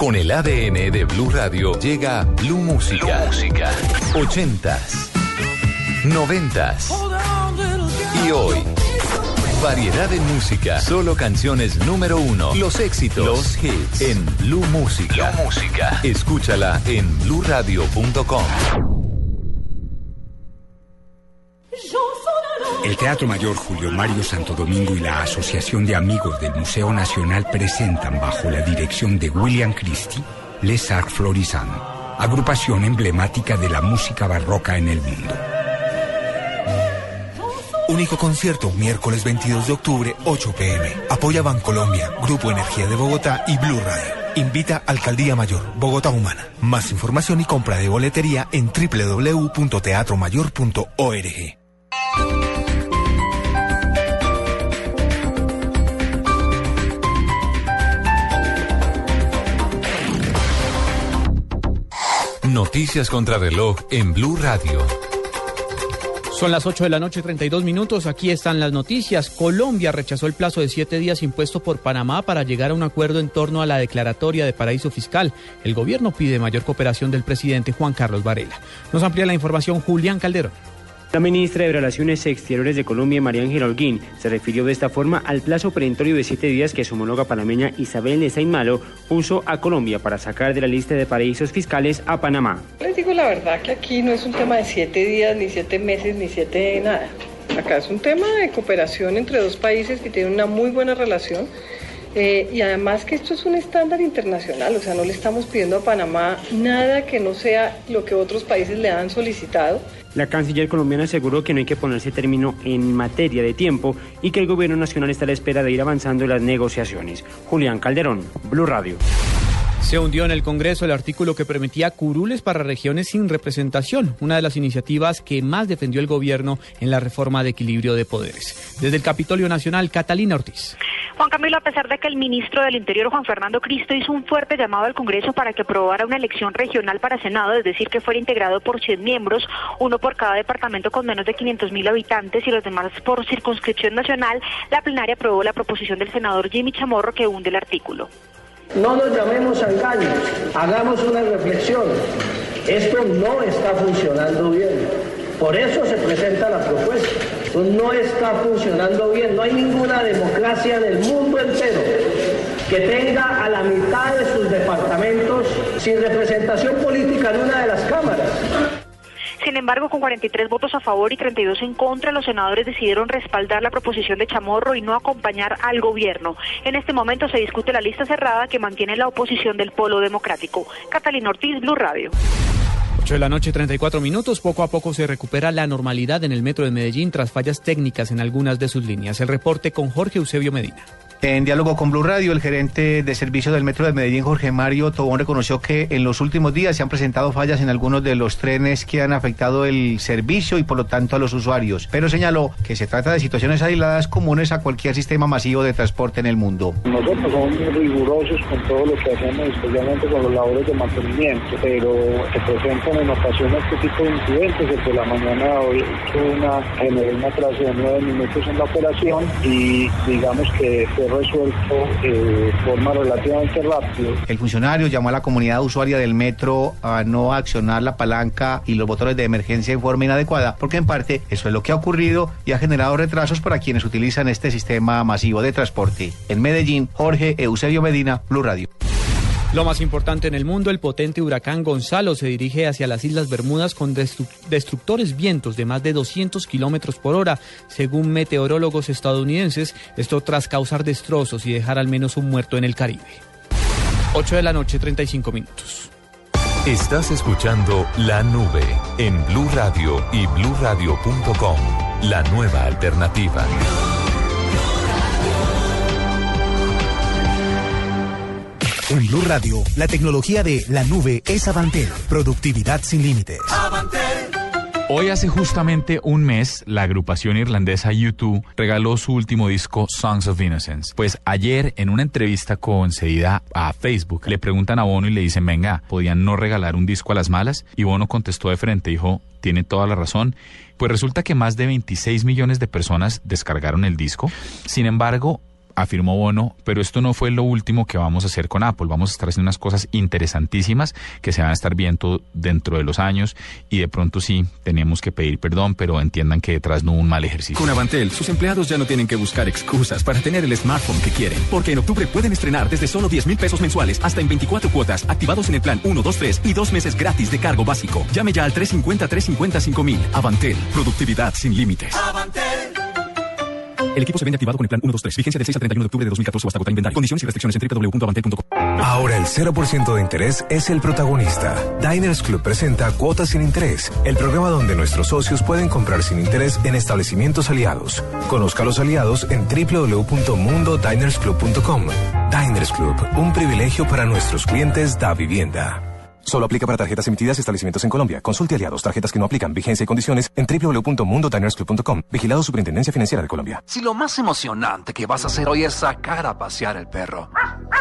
Con el ADN de Blue Radio llega Blue Música. Música. 80s, 90s y hoy. Variedad de música, solo canciones número uno, los éxitos, los hits en Blue Música. Blue Música. Escúchala en bluradio.com. El Teatro Mayor Julio Mario Santo Domingo y la Asociación de Amigos del Museo Nacional presentan bajo la dirección de William Christie Les Arts Florissant, agrupación emblemática de la música barroca en el mundo. Único concierto miércoles 22 de octubre, 8 pm. Apoya Bancolombia, Grupo Energía de Bogotá y Blue Radio. Invita Alcaldía Mayor, Bogotá Humana. Más información y compra de boletería en www.teatromayor.org. Noticias contra reloj en Blue Radio. Son las 8 de la noche, 32 minutos. Aquí están las noticias. Colombia rechazó el plazo de siete días impuesto por Panamá para llegar a un acuerdo en torno a la declaratoria de paraíso fiscal. El gobierno pide mayor cooperación del presidente Juan Carlos Varela. Nos amplía la información Julián Calderón. La ministra de Relaciones Exteriores de Colombia, María Ángela Holguín, se refirió de esta forma al plazo perentorio de siete días que su homóloga panameña Isabel de Malo puso a Colombia para sacar de la lista de paraísos fiscales a Panamá. Les digo la verdad que aquí no es un tema de siete días, ni siete meses, ni siete nada. Acá es un tema de cooperación entre dos países que tienen una muy buena relación. Eh, y además que esto es un estándar internacional, o sea, no le estamos pidiendo a Panamá nada que no sea lo que otros países le han solicitado. La canciller colombiana aseguró que no hay que ponerse término en materia de tiempo y que el gobierno nacional está a la espera de ir avanzando en las negociaciones. Julián Calderón, Blue Radio. Se hundió en el Congreso el artículo que permitía curules para regiones sin representación, una de las iniciativas que más defendió el gobierno en la reforma de equilibrio de poderes. Desde el Capitolio Nacional, Catalina Ortiz. Juan Camilo, a pesar de que el ministro del Interior, Juan Fernando Cristo, hizo un fuerte llamado al Congreso para que aprobara una elección regional para Senado, es decir, que fuera integrado por 100 miembros, uno por cada departamento con menos de 500 mil habitantes y los demás por circunscripción nacional, la plenaria aprobó la proposición del senador Jimmy Chamorro que hunde el artículo. No nos llamemos a engaños, hagamos una reflexión. Esto no está funcionando bien. Por eso se presenta la propuesta no está funcionando bien. No hay ninguna democracia del mundo entero que tenga a la mitad de sus departamentos sin representación política en una de las cámaras. Sin embargo, con 43 votos a favor y 32 en contra, los senadores decidieron respaldar la proposición de Chamorro y no acompañar al gobierno. En este momento se discute la lista cerrada que mantiene la oposición del Polo Democrático. Catalina Ortiz, Blue Radio. 8 de la noche, 34 minutos. Poco a poco se recupera la normalidad en el metro de Medellín tras fallas técnicas en algunas de sus líneas. El reporte con Jorge Eusebio Medina. En diálogo con Blue Radio, el gerente de servicio del Metro de Medellín, Jorge Mario Tobón, reconoció que en los últimos días se han presentado fallas en algunos de los trenes que han afectado el servicio y por lo tanto a los usuarios, pero señaló que se trata de situaciones aisladas comunes a cualquier sistema masivo de transporte en el mundo. Nosotros somos muy rigurosos con todo lo que hacemos, especialmente con los labores de mantenimiento, pero se presentan en ocasiones este tipo de incidentes. El de la mañana hoy una, generó un atraso de nueve minutos en la operación y digamos que resuelto de forma relativamente rápida. El funcionario llamó a la comunidad usuaria del metro a no accionar la palanca y los botones de emergencia en forma inadecuada, porque en parte eso es lo que ha ocurrido y ha generado retrasos para quienes utilizan este sistema masivo de transporte. En Medellín, Jorge Eusebio Medina, Blue Radio. Lo más importante en el mundo, el potente huracán Gonzalo se dirige hacia las Islas Bermudas con destructores vientos de más de 200 kilómetros por hora, según meteorólogos estadounidenses. Esto tras causar destrozos y dejar al menos un muerto en el Caribe. 8 de la noche, 35 minutos. Estás escuchando La Nube en Blue Radio y bluradio.com. La nueva alternativa. En Blue Radio, la tecnología de la nube es Avantel. Productividad sin límites. Hoy hace justamente un mes, la agrupación irlandesa U2 regaló su último disco Songs of Innocence. Pues ayer, en una entrevista concedida a Facebook, le preguntan a Bono y le dicen, venga, ¿podían no regalar un disco a las malas? Y Bono contestó de frente, dijo, tiene toda la razón. Pues resulta que más de 26 millones de personas descargaron el disco. Sin embargo, afirmó Bono, pero esto no fue lo último que vamos a hacer con Apple. Vamos a estar haciendo unas cosas interesantísimas que se van a estar viendo dentro de los años y de pronto sí, tenemos que pedir perdón, pero entiendan que detrás no hubo un mal ejercicio. Con Avantel, sus empleados ya no tienen que buscar excusas para tener el smartphone que quieren, porque en octubre pueden estrenar desde solo 10 mil pesos mensuales hasta en 24 cuotas, activados en el plan 1, 2, 3 y dos meses gratis de cargo básico. Llame ya al 350-350-5000. Avantel, productividad sin límites. Avantel. El equipo se vende activado con el plan 123. Vigencia del 6 al 31 de octubre de 2014 o hasta agota inventario. Condiciones y restricciones en www.avantel.com. Ahora el 0% de interés es el protagonista. Diners Club presenta Cuotas sin Interés, el programa donde nuestros socios pueden comprar sin interés en establecimientos aliados. Conozca a los aliados en www.mundodinersclub.com. Diners Club, un privilegio para nuestros clientes da vivienda. Solo aplica para tarjetas emitidas y establecimientos en Colombia. Consulte aliados, tarjetas que no aplican, vigencia y condiciones en www.mundodinersclub.com. Vigilado Superintendencia Financiera de Colombia. Si lo más emocionante que vas a hacer hoy es sacar a pasear el perro,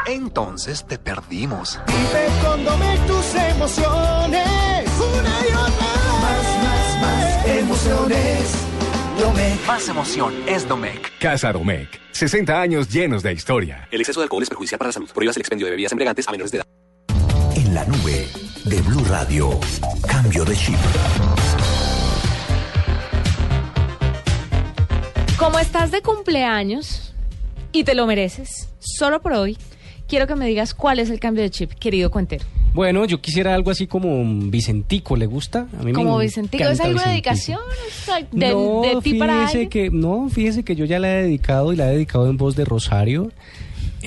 entonces te perdimos. Vive con Domec tus emociones. Una y otra Más, más, más emociones. Domec. Más emoción es Domec. Casa Domec. 60 años llenos de historia. El exceso de alcohol es perjudicial para la salud. Prohíbas el expendio de bebidas embriagantes a menores de edad. En la nube de Blue Radio. Cambio de chip. Como estás de cumpleaños y te lo mereces, solo por hoy, quiero que me digas cuál es el cambio de chip, querido cuentero. Bueno, yo quisiera algo así como un Vicentico, ¿le gusta? A mí Como me Vicentico, ¿es alguna Vicentico. dedicación? ¿Es al- de, no, de ti para fíjese alguien? que no, fíjese que yo ya la he dedicado y la he dedicado en voz de Rosario.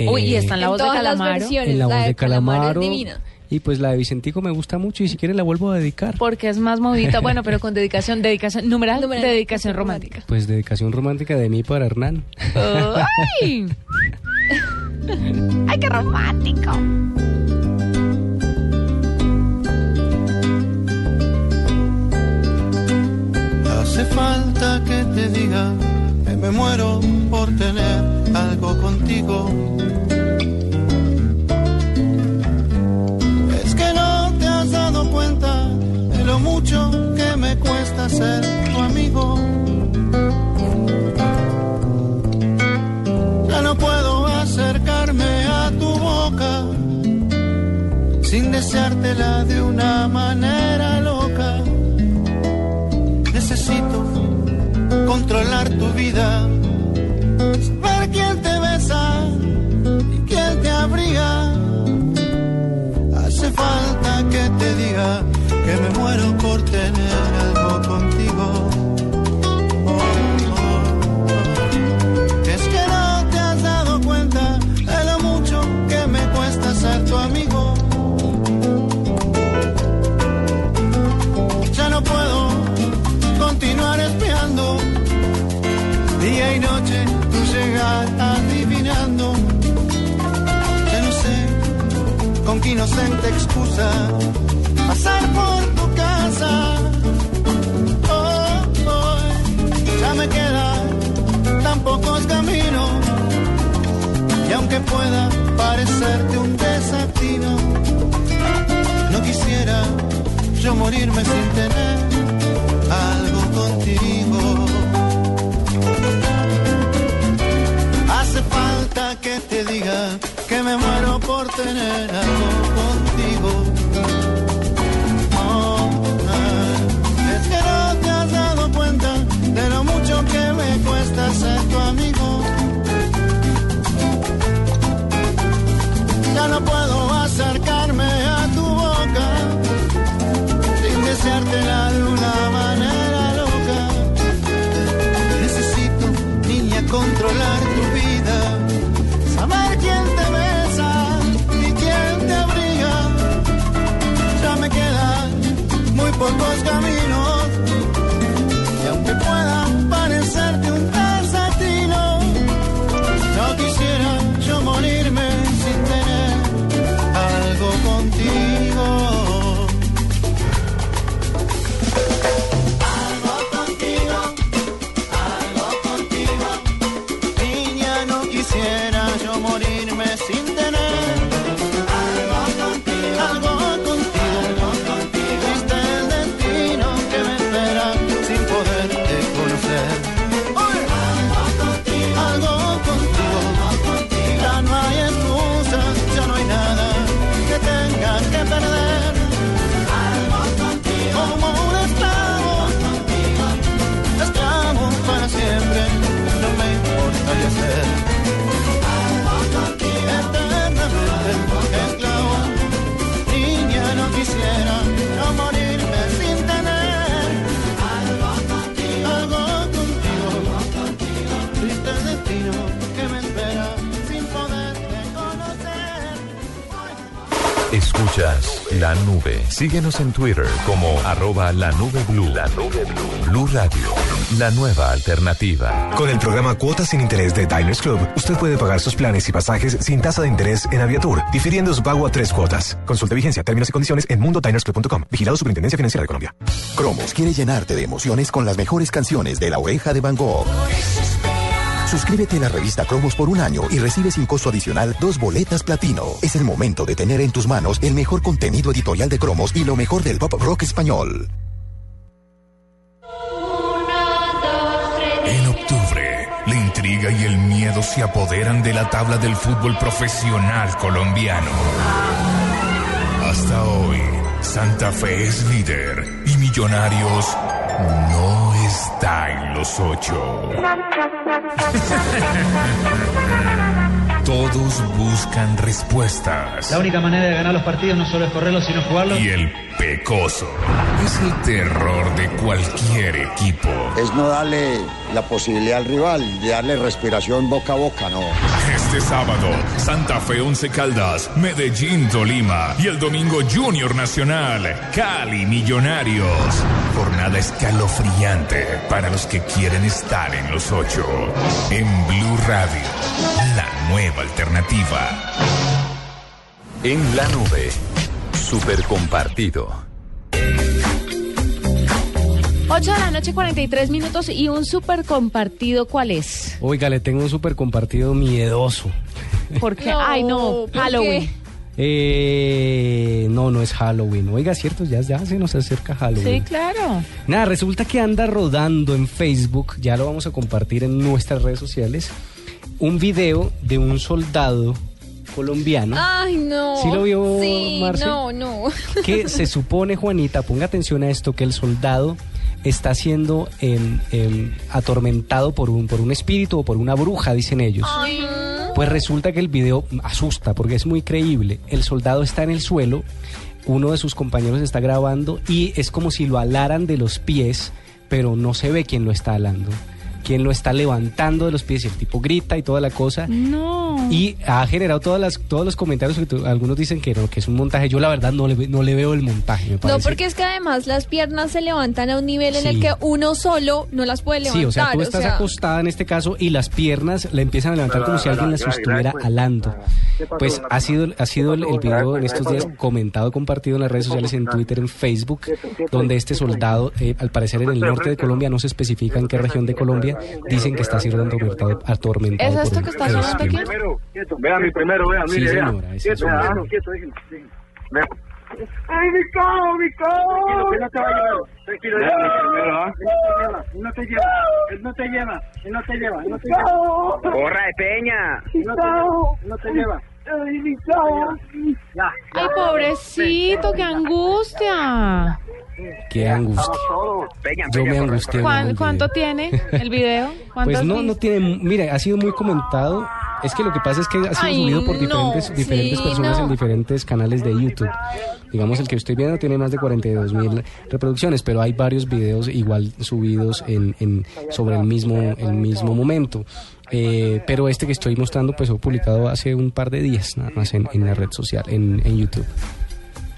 Uy, y Eh, está en la voz de Calamaro. en la voz de de Calamaro es Calamaro. divina. Y pues la de Vicentico me gusta mucho y si quiere la vuelvo a dedicar. Porque es más movida, bueno, pero con dedicación, dedicación, numeral, Numeral, dedicación romántica. Pues dedicación romántica de mí para Hernán. ¡Ay! [laughs] ¡Ay, qué romántico! Hace falta que te diga que me muero por tener algo contigo. Deseártela de pasar por tu casa. Oh, oh, ya me quedan tan pocos caminos y aunque pueda parecerte un desatino, no quisiera yo morirme sin tener algo contigo. Hace falta que te diga que me muero por tener algo contigo. Me cuesta ser tu amigo. Ya no puedo la nube. Síguenos en Twitter como arroba la nube blue. La nube blue. Blue Radio, la nueva alternativa. Con el programa Cuotas sin Interés de Diners Club, usted puede pagar sus planes y pasajes sin tasa de interés en Aviatur, difiriendo su pago a tres cuotas. Consulte vigencia, términos y condiciones en mundodinersclub.com. Vigilado Superintendencia Financiera de Colombia. Cromos quiere llenarte de emociones con las mejores canciones de La Oreja de Van Gogh. Suscríbete a la revista Cromos por un año y recibe sin costo adicional dos boletas platino. Es el momento de tener en tus manos el mejor contenido editorial de Cromos y lo mejor del pop rock español. En octubre, la intriga y el miedo se apoderan de la tabla del fútbol profesional colombiano. Hasta hoy, Santa Fe es líder y Millonarios no está en los ocho. [laughs] Todos buscan respuestas. La única manera de ganar los partidos no solo es correrlos, sino jugarlos. Y el pecoso es el terror de cualquier equipo. Es no darle la posibilidad al rival de darle respiración boca a boca, no. Este sábado, Santa Fe Once Caldas, Medellín Tolima y el domingo Junior Nacional, Cali Millonarios. Jornada escalofriante para los que quieren estar en los ocho. En Blue Radio, la nueva alternativa. En la nube, super compartido. 8 de la noche, 43 minutos y un super compartido, ¿cuál es? Oiga, le tengo un súper compartido miedoso. Porque, [laughs] ay no, Halloween. Eh, no, no es Halloween. Oiga, cierto, ya, ya se nos acerca Halloween. Sí, claro. Nada, resulta que anda rodando en Facebook, ya lo vamos a compartir en nuestras redes sociales, un video de un soldado colombiano Ay, no. ¿Sí lo vio, Sí, Marce? no, no. que se supone, Juanita, ponga atención a esto, que el soldado está siendo em, atormentado por un, por un espíritu o por una bruja, dicen ellos. Pues resulta que el video asusta porque es muy creíble. El soldado está en el suelo, uno de sus compañeros está grabando y es como si lo alaran de los pies, pero no se ve quién lo está alando. Quién lo está levantando de los pies y el tipo grita y toda la cosa. No. Y ha generado todas las, todos los comentarios que tú- algunos dicen que no, que es un montaje. Yo la verdad no le, no le veo el montaje. Me No, parece. porque es que además las piernas se levantan a un nivel en el que uno solo no las puede levantar. Sí, o sea, tú estás acostada en este caso y las piernas le empiezan a levantar como si alguien las estuviera alando. Pues ha sido, ha sido el, el video en estos días comentado, compartido en las redes sociales, en Twitter, en Facebook, donde este soldado, eh, al parecer en el norte de Colombia, no se especifica en qué región de Colombia, dicen que está siendo atormentado, atormentado ¿Es esto que está sonando aquí? Primero, quieto, vea mi primero, vea, Sí, mire, señora, Quieto. Vea. ¡Ay, mi cao, mi! Tranquilo, que no te va a llevar. Tranquilo, vea mi primero, ¿ah? Él no te lleva, él no te lleva, él no te lleva, él no te lleva. ¡Corra de peña! Él no te lleva, él no te lleva. ¡Ay! Ya. Pobrecito, qué angustia. Qué angustia. Yo me angustié. viendo ¿Cuán- el ¿Cuánto tiene el video? ¿Cuántas [laughs] Pues no, no tiene, mire, ha sido muy comentado. Es que lo que pasa es que ha sido Ay, subido por no, diferentes, diferentes sí, personas no. en diferentes canales de YouTube. Digamos, el que estoy viendo tiene más de 42 mil reproducciones, pero hay varios videos igual subidos en, en- sobre el mismo, el mismo momento. Eh, pero este que estoy mostrando, pues fue publicado hace un par de días, nada más en, en la red social, en, en YouTube.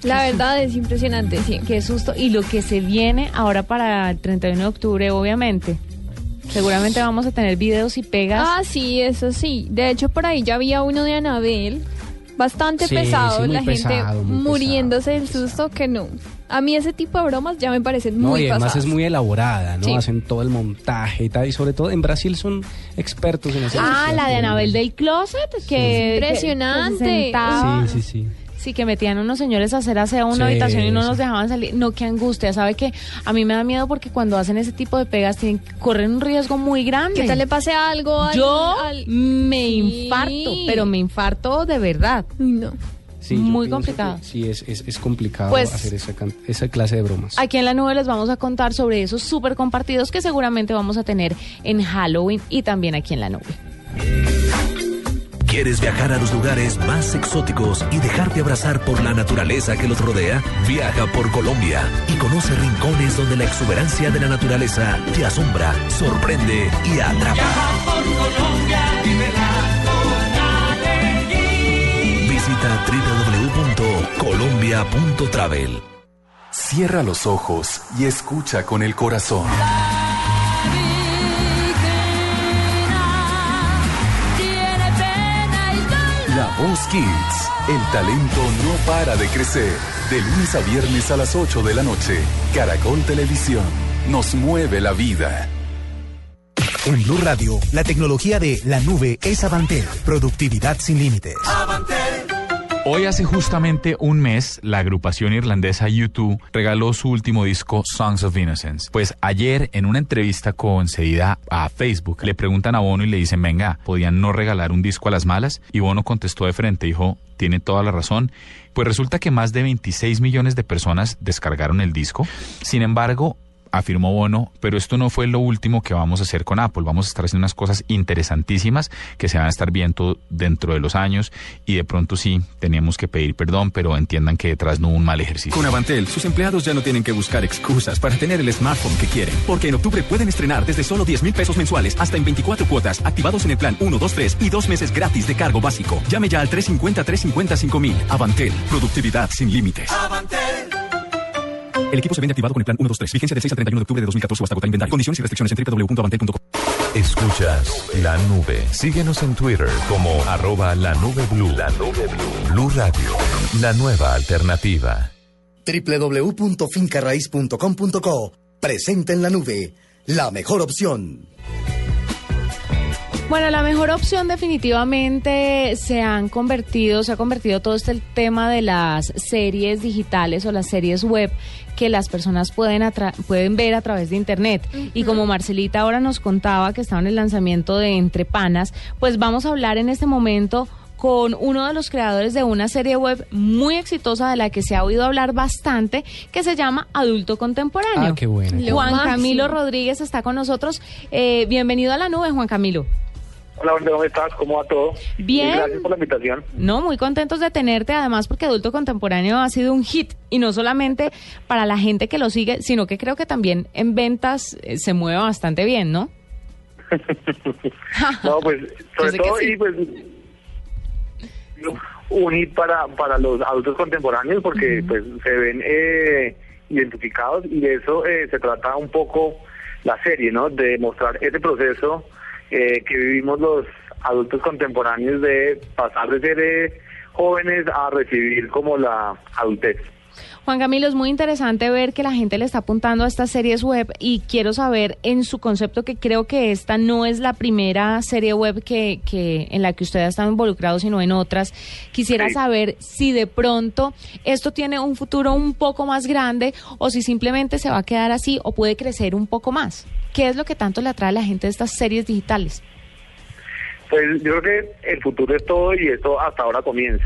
La verdad es impresionante, sí. Qué susto. Y lo que se viene ahora para el 31 de octubre, obviamente. Seguramente vamos a tener videos y pegas. Ah, sí, eso sí. De hecho, por ahí ya había uno de Anabel. Bastante Sí, pesado, sí, la gente pesado, muriéndose del susto que no. A mí ese tipo de bromas ya me parecen No, muy y además pasadas. es muy elaborada, ¿no? Sí. Hacen todo el montaje y tal, y sobre todo en Brasil son expertos en hacer Ah, eso. la de Anabel del Closet, que Impresionante. que se. Sí, sí, sí. Sí, que metían unos señores a hacer aseo a una Sí, habitación y no sí. nos dejaban salir. No, qué angustia. ¿Sabe que A mí me da miedo porque cuando hacen ese tipo de pegas tienen, corren un riesgo muy grande. ¿Qué tal le pase algo al- Yo al- me Sí. infarto, pero me infarto de verdad. No. Sí, Muy complicado. que Sí, es, es, es complicado Pues- hacer esa, clase de bromas. Aquí en la nube les vamos a contar sobre esos súper compartidos que seguramente vamos a tener en Halloween y también aquí en la nube. ¿Quieres viajar a los lugares más exóticos y dejarte abrazar por la naturaleza que los rodea? Viaja por Colombia y conoce rincones donde la exuberancia de la naturaleza te asombra, sorprende y atrapa. Visita www.colombia.travel. Cierra los ojos y escucha con el corazón. La Voz Kids. El talento no para de crecer. De lunes a viernes a las 8 de la noche. Caracol Televisión. Nos mueve la vida. En Blue Radio, la tecnología de la nube es Avantel. Productividad sin límites. Hoy hace justamente un mes, la agrupación irlandesa U2 regaló su último disco Songs of Innocence. Pues ayer, en una entrevista concedida a Facebook, le preguntan a Bono y le dicen, venga, ¿podían no regalar un disco a las malas? Y Bono contestó de frente, dijo, tiene toda la razón. Pues resulta que más de 26 millones de personas descargaron el disco. Sin embargo, afirmó Bono, pero esto no fue lo último que vamos a hacer con Apple. Vamos a estar haciendo unas cosas interesantísimas que se van a estar viendo dentro de los años y de pronto sí, teníamos que pedir perdón, pero entiendan que detrás no hubo un mal ejercicio. Con Avantel, sus empleados ya no tienen que buscar excusas para tener el smartphone que quieren, porque en octubre pueden estrenar desde solo 10 mil pesos mensuales hasta en 24 cuotas, activados en el plan 1, 2, 3 y dos meses gratis de cargo básico. Llame ya al 350-350-5000. Avantel, productividad sin límites. El equipo se vende activado con el plan 1, 2, 3. Vigencia del 6 al 31 de octubre de 2014 o hasta agotar inventario. Condiciones y restricciones en www.avantel.com. Escuchas la nube. Síguenos en Twitter como arroba la nube blue. La nube blue. Blue Radio, la nueva alternativa. www.fincarraiz.com.co Presente en la nube. La mejor opción. Bueno, la mejor opción definitivamente se han convertido, se ha convertido todo este tema de las series digitales o las series web que las personas pueden atra- pueden ver a través de internet. Y como Marcelita ahora nos contaba que estaba en el lanzamiento de Entre Panas, pues vamos a hablar en este momento con uno de los creadores de una serie web muy exitosa de la que se ha oído hablar bastante, que se llama Adulto Contemporáneo. Ah, qué bueno. Juan. Camilo Rodríguez está con nosotros. Eh, bienvenido a la nube, Juan Camilo. Hola, ¿cómo estás? ¿Cómo va todo? Bien. Y gracias por la invitación. No, muy contentos de tenerte, además porque Adulto Contemporáneo ha sido un hit y no solamente para la gente que lo sigue, sino que creo que también en ventas eh, se mueve bastante bien, ¿no? [laughs] No, pues, [laughs] sobre todo, sí. y pues, un hit para, para los adultos contemporáneos porque pues se ven eh, identificados y de eso eh, se trata un poco la serie, ¿no? De mostrar ese proceso eh, que vivimos los adultos contemporáneos de pasar de ser eh, jóvenes a recibir como la adultez. Juan Camilo, es muy interesante ver que la gente le está apuntando a estas series web y quiero saber en su concepto que creo que esta no es la primera serie web que, que en la que usted ha estado involucrado, sino en otras. Quisiera Sí. saber si de pronto esto tiene un futuro un poco más grande o si simplemente se va a quedar así o puede crecer un poco más. ¿Qué es lo que tanto le atrae a la gente de estas series digitales? Pues yo creo que el futuro es todo y esto hasta ahora comienza.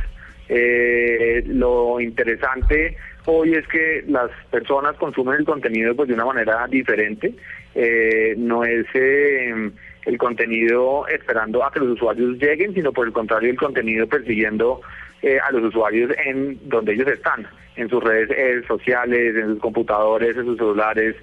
Eh, lo interesante hoy es que las personas consumen el contenido pues de una manera diferente. Eh, no es eh, el contenido esperando a que los usuarios lleguen, sino por el contrario el contenido persiguiendo eh, a los usuarios en donde ellos están, en sus redes sociales, en sus computadores, en sus celulares,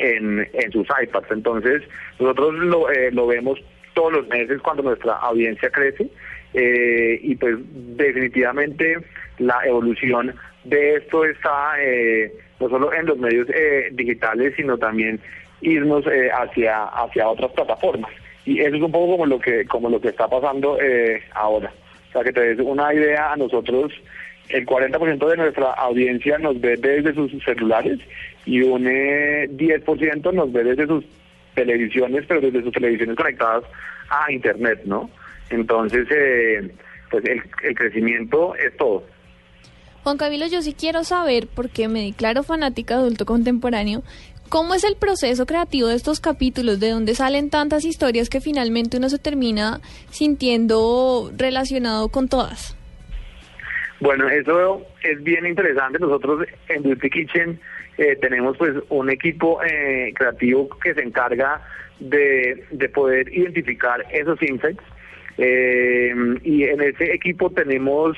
en, en sus iPads. Entonces nosotros lo, eh, lo vemos todos los meses cuando nuestra audiencia crece eh, y pues definitivamente la evolución de esto está eh, no solo en los medios eh, digitales sino también irnos eh, hacia hacia otras plataformas y eso es un poco como lo que como lo que está pasando eh, ahora o sea que te des una idea a nosotros el 40% de nuestra audiencia nos ve desde sus celulares y un eh, 10% nos ve desde sus televisiones, pero desde sus televisiones conectadas a Internet, ¿no? Entonces, eh, pues el, el crecimiento es todo. Juan Camilo, yo sí quiero saber, porque me declaro fanática adulto contemporáneo, ¿cómo es el proceso creativo de estos capítulos? ¿De dónde salen tantas historias que finalmente uno se termina sintiendo relacionado con todas? Bueno, eso es bien interesante. Nosotros en Beauty Kitchen eh, tenemos pues un equipo eh, creativo que se encarga de, de poder identificar esos insights. Eh, y en ese equipo tenemos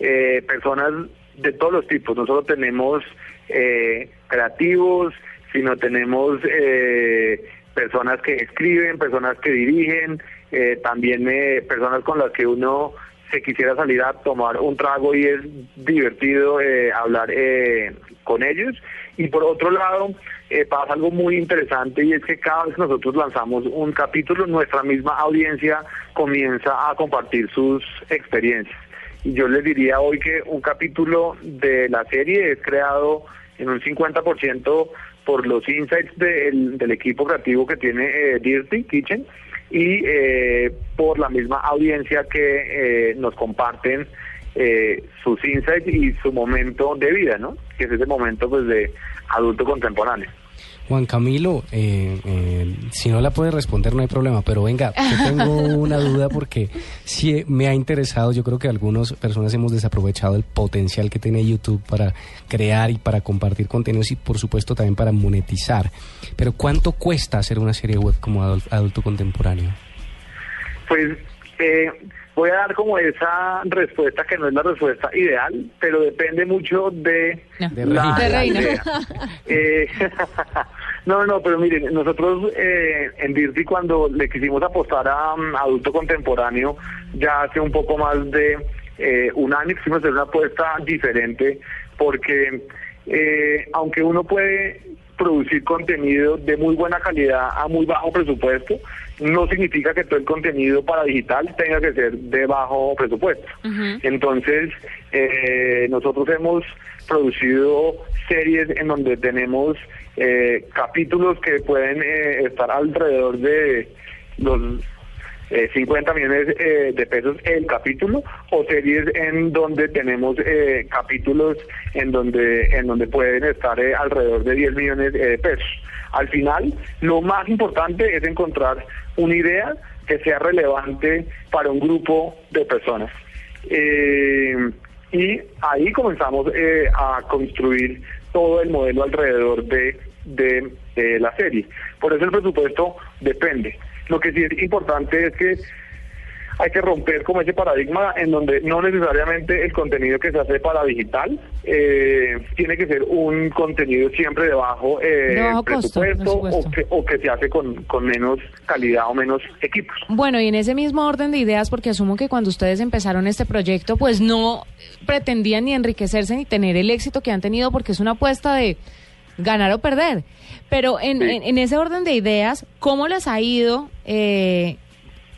eh, personas de todos los tipos. No solo tenemos eh, creativos, sino tenemos eh, personas que escriben, personas que dirigen, también personas con las que uno se quisiera salir a tomar un trago y es divertido eh, hablar eh, con ellos. Y por otro lado, eh, pasa algo muy interesante y es que cada vez que nosotros lanzamos un capítulo, nuestra misma audiencia comienza a compartir sus experiencias. Y yo les diría hoy que un capítulo de la serie es creado en un 50% por los insights del, equipo creativo que tiene eh, Dirty Kitchen y eh, por la misma audiencia que eh, nos comparten eh, sus insights y su momento de vida, ¿no? Que es ese momento pues de adulto contemporáneo. Juan Camilo, eh, eh, si no la puede responder no hay problema, pero venga, yo tengo [laughs] una duda porque sí me ha interesado, yo creo que algunas personas hemos desaprovechado el potencial que tiene YouTube para crear y para compartir contenidos y por supuesto también para monetizar. Pero ¿cuánto cuesta hacer una serie web como adul- adulto contemporáneo? Pues eh, voy a dar como esa respuesta que no es la respuesta ideal, pero depende mucho de, De la, Reina. De la Reina. idea. [laughs] Eh, [laughs] no, no, pero miren, nosotros eh, en Dirty cuando le quisimos apostar a um, adulto contemporáneo, ya hace un poco más de eh, un año quisimos hacer una apuesta diferente, porque eh, aunque uno puede producir contenido de muy buena calidad a muy bajo presupuesto, no significa que todo el contenido para digital tenga que ser de bajo presupuesto. Entonces, eh, nosotros hemos producido series en donde tenemos eh, capítulos que pueden eh, estar alrededor de los eh, 50 millones eh, de pesos el capítulo o series en donde tenemos eh, capítulos en donde en donde pueden estar eh, alrededor de 10 millones eh, de pesos. Al final, lo más importante es encontrar una idea que sea relevante para un grupo de personas. Eh, y ahí comenzamos eh, a construir todo el modelo alrededor de, de, eh, la serie. Por eso el presupuesto depende. Lo que sí es importante es que hay que romper como ese paradigma en donde no necesariamente el contenido que se hace para digital eh, tiene que ser un contenido siempre de bajo, eh, De bajo costo, presupuesto por o que, o que se hace con, con menos calidad o menos equipos. Bueno, y en ese mismo orden de ideas, porque asumo que cuando ustedes empezaron este proyecto, pues no pretendían ni enriquecerse ni tener el éxito que han tenido, porque es una apuesta de ganar o perder. Pero en, en- en ese orden de ideas, ¿cómo les ha ido eh,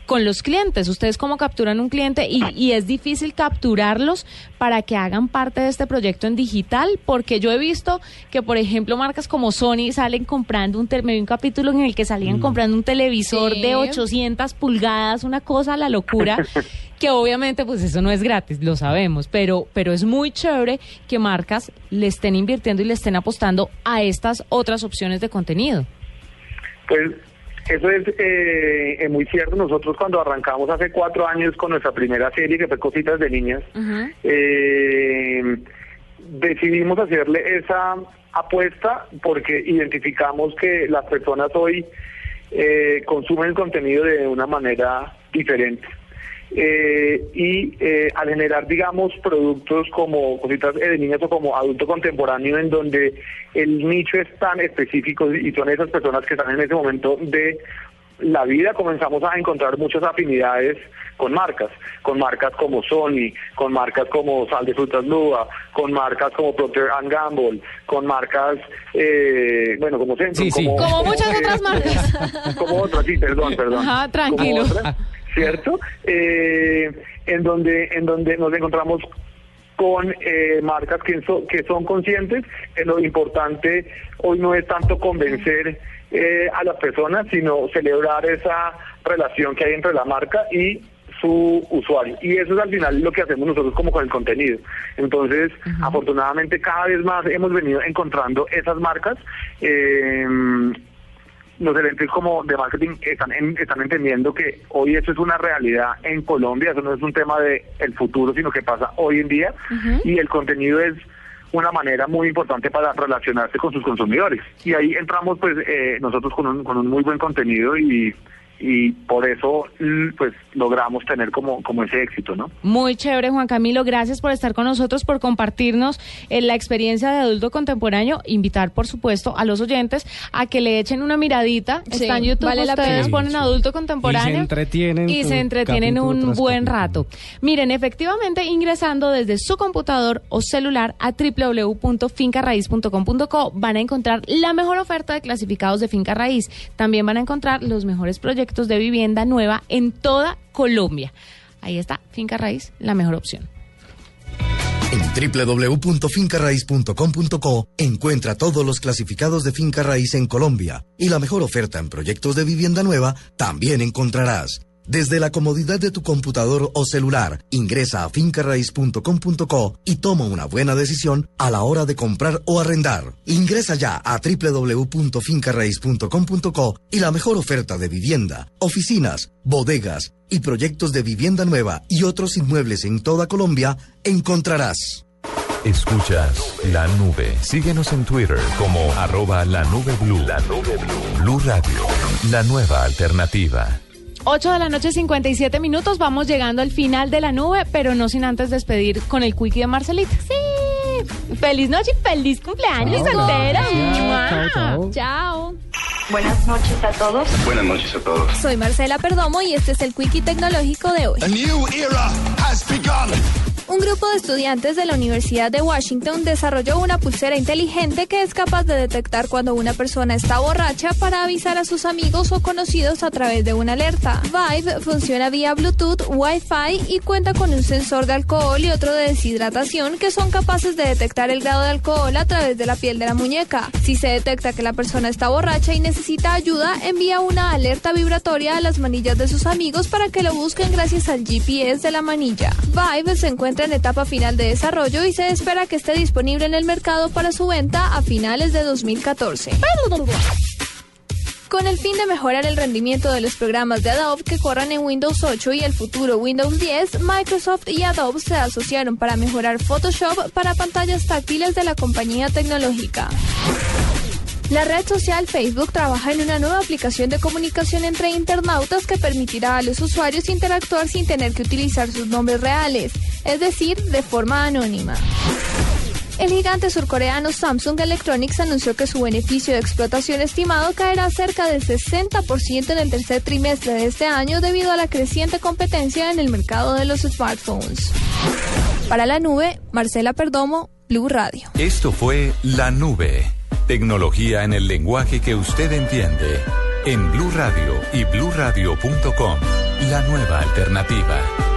con los clientes? ¿Ustedes cómo capturan un cliente? Y, y es difícil capturarlos para que hagan parte de este proyecto en digital, porque yo he visto que, por ejemplo, marcas como Sony salen comprando un, tel- me vi un capítulo en el que salían comprando un televisor Sí. de 800 pulgadas, una cosa a la locura, [laughs] que obviamente pues eso no es gratis, lo sabemos, pero, pero es muy chévere que marcas le estén invirtiendo y le estén apostando a estas otras opciones de contenido. Pues eso es eh, eh, muy cierto. Nosotros cuando arrancamos hace cuatro años con nuestra primera serie, que fue Cositas de Niñas, eh, decidimos hacerle esa apuesta porque identificamos que las personas hoy eh, consumen el contenido de una manera diferente. Eh, y eh, al generar, digamos, productos como cositas eh, de niñas o como adulto contemporáneo, en donde el nicho es tan específico y son esas personas que están en ese momento de la vida, comenzamos a encontrar muchas afinidades con marcas, con marcas como Sony, con marcas como Sal de Frutas Lua, con marcas como Procter Gamble, con marcas, eh, bueno, como Centrum, como, Como muchas [laughs] otras marcas. como otras, sí, perdón, perdón. Ajá, tranquilo. Como otras, ¿Cierto? Eh, en donde en donde nos encontramos con eh, marcas que, so- que son conscientes que lo importante hoy no es tanto convencer eh, a las personas, sino celebrar esa relación que hay entre la marca y su usuario. Y eso es al final lo que hacemos nosotros como con el contenido. Entonces, afortunadamente cada vez más hemos venido encontrando esas marcas. eh, los gerentes como de marketing están en- están entendiendo que hoy eso es una realidad en Colombia, eso no es un tema de el futuro, sino que pasa hoy en día y el contenido es una manera muy importante para relacionarse con sus consumidores. Y ahí entramos pues eh, nosotros con un, con un muy buen contenido y, y por eso pues logramos tener como, como ese éxito, ¿no? Muy chévere, Juan Camilo. Gracias por estar con nosotros, por compartirnos eh, la experiencia de adulto contemporáneo. Invitar, por supuesto, a los oyentes a que le echen una miradita. Sí, Está en YouTube, vale la ustedes pena. ponen adulto contemporáneo. Y se entretienen Y se entretienen un buen rato. Miren, efectivamente, ingresando desde su computador o celular a www.fincarraíz.com.co van a encontrar la mejor oferta de clasificados de Finca Raíz. También van a encontrar los mejores proyectos de vivienda nueva en toda Colombia. Ahí está, Finca Raíz, la mejor opción. En www.fincarraiz.com.co encuentra todos los clasificados de finca raíz en Colombia y la mejor oferta en proyectos de vivienda nueva también encontrarás. Desde la comodidad de tu computador o celular, ingresa a fincarraiz.com.co y toma una buena decisión a la hora de comprar o arrendar. Ingresa ya a www.fincarraiz.com.co y la mejor oferta de vivienda, oficinas, bodegas y proyectos de vivienda nueva y otros inmuebles en toda Colombia encontrarás. Escuchas la nube. Síguenos en Twitter como arroba la nube blue. La nube blue. Blue Radio, la nueva alternativa. 8 de la noche, 57 minutos. Vamos llegando al final de la nube, pero no sin antes despedir con el quickie de Marcelita. Sí. Feliz noche y feliz cumpleaños, Chao. soltera. Chao, Chao. Chao. Buenas noches a todos. Buenas noches a todos. Soy Marcela Perdomo y este es el Quickie Tecnológico de hoy. Un grupo de estudiantes de la Universidad de Washington desarrolló una pulsera inteligente que es capaz de detectar cuando una persona está borracha para avisar a sus amigos o conocidos a través de una alerta. Vibe funciona vía Bluetooth, Wi-Fi y cuenta con un sensor de alcohol y otro de deshidratación que son capaces de detectar el grado de alcohol a través de la piel de la muñeca. Si se detecta que la persona está borracha y necesita ayuda, envía una alerta vibratoria a las manillas de sus amigos para que lo busquen gracias al GPS de la manilla. Vibe se en etapa final de desarrollo y se espera que esté disponible en el mercado para su venta a finales de 2014. Con el fin de mejorar el rendimiento de los programas de Adobe que corran en Windows 8 y el futuro Windows 10, Microsoft y Adobe se asociaron para mejorar Photoshop para pantallas táctiles de la compañía tecnológica. La red social Facebook trabaja en una nueva aplicación de comunicación entre internautas que permitirá a los usuarios interactuar sin tener que utilizar sus nombres reales, es decir, de forma anónima. El gigante surcoreano Samsung Electronics anunció que su beneficio de explotación estimado caerá cerca del 60% en el tercer trimestre de este año debido a la creciente competencia en el mercado de los smartphones. Para la nube, Marcela Perdomo, Blue Radio. Esto fue La Nube. Tecnología en el lenguaje que usted entiende. En Blue Radio y bluradio.com. La nueva alternativa.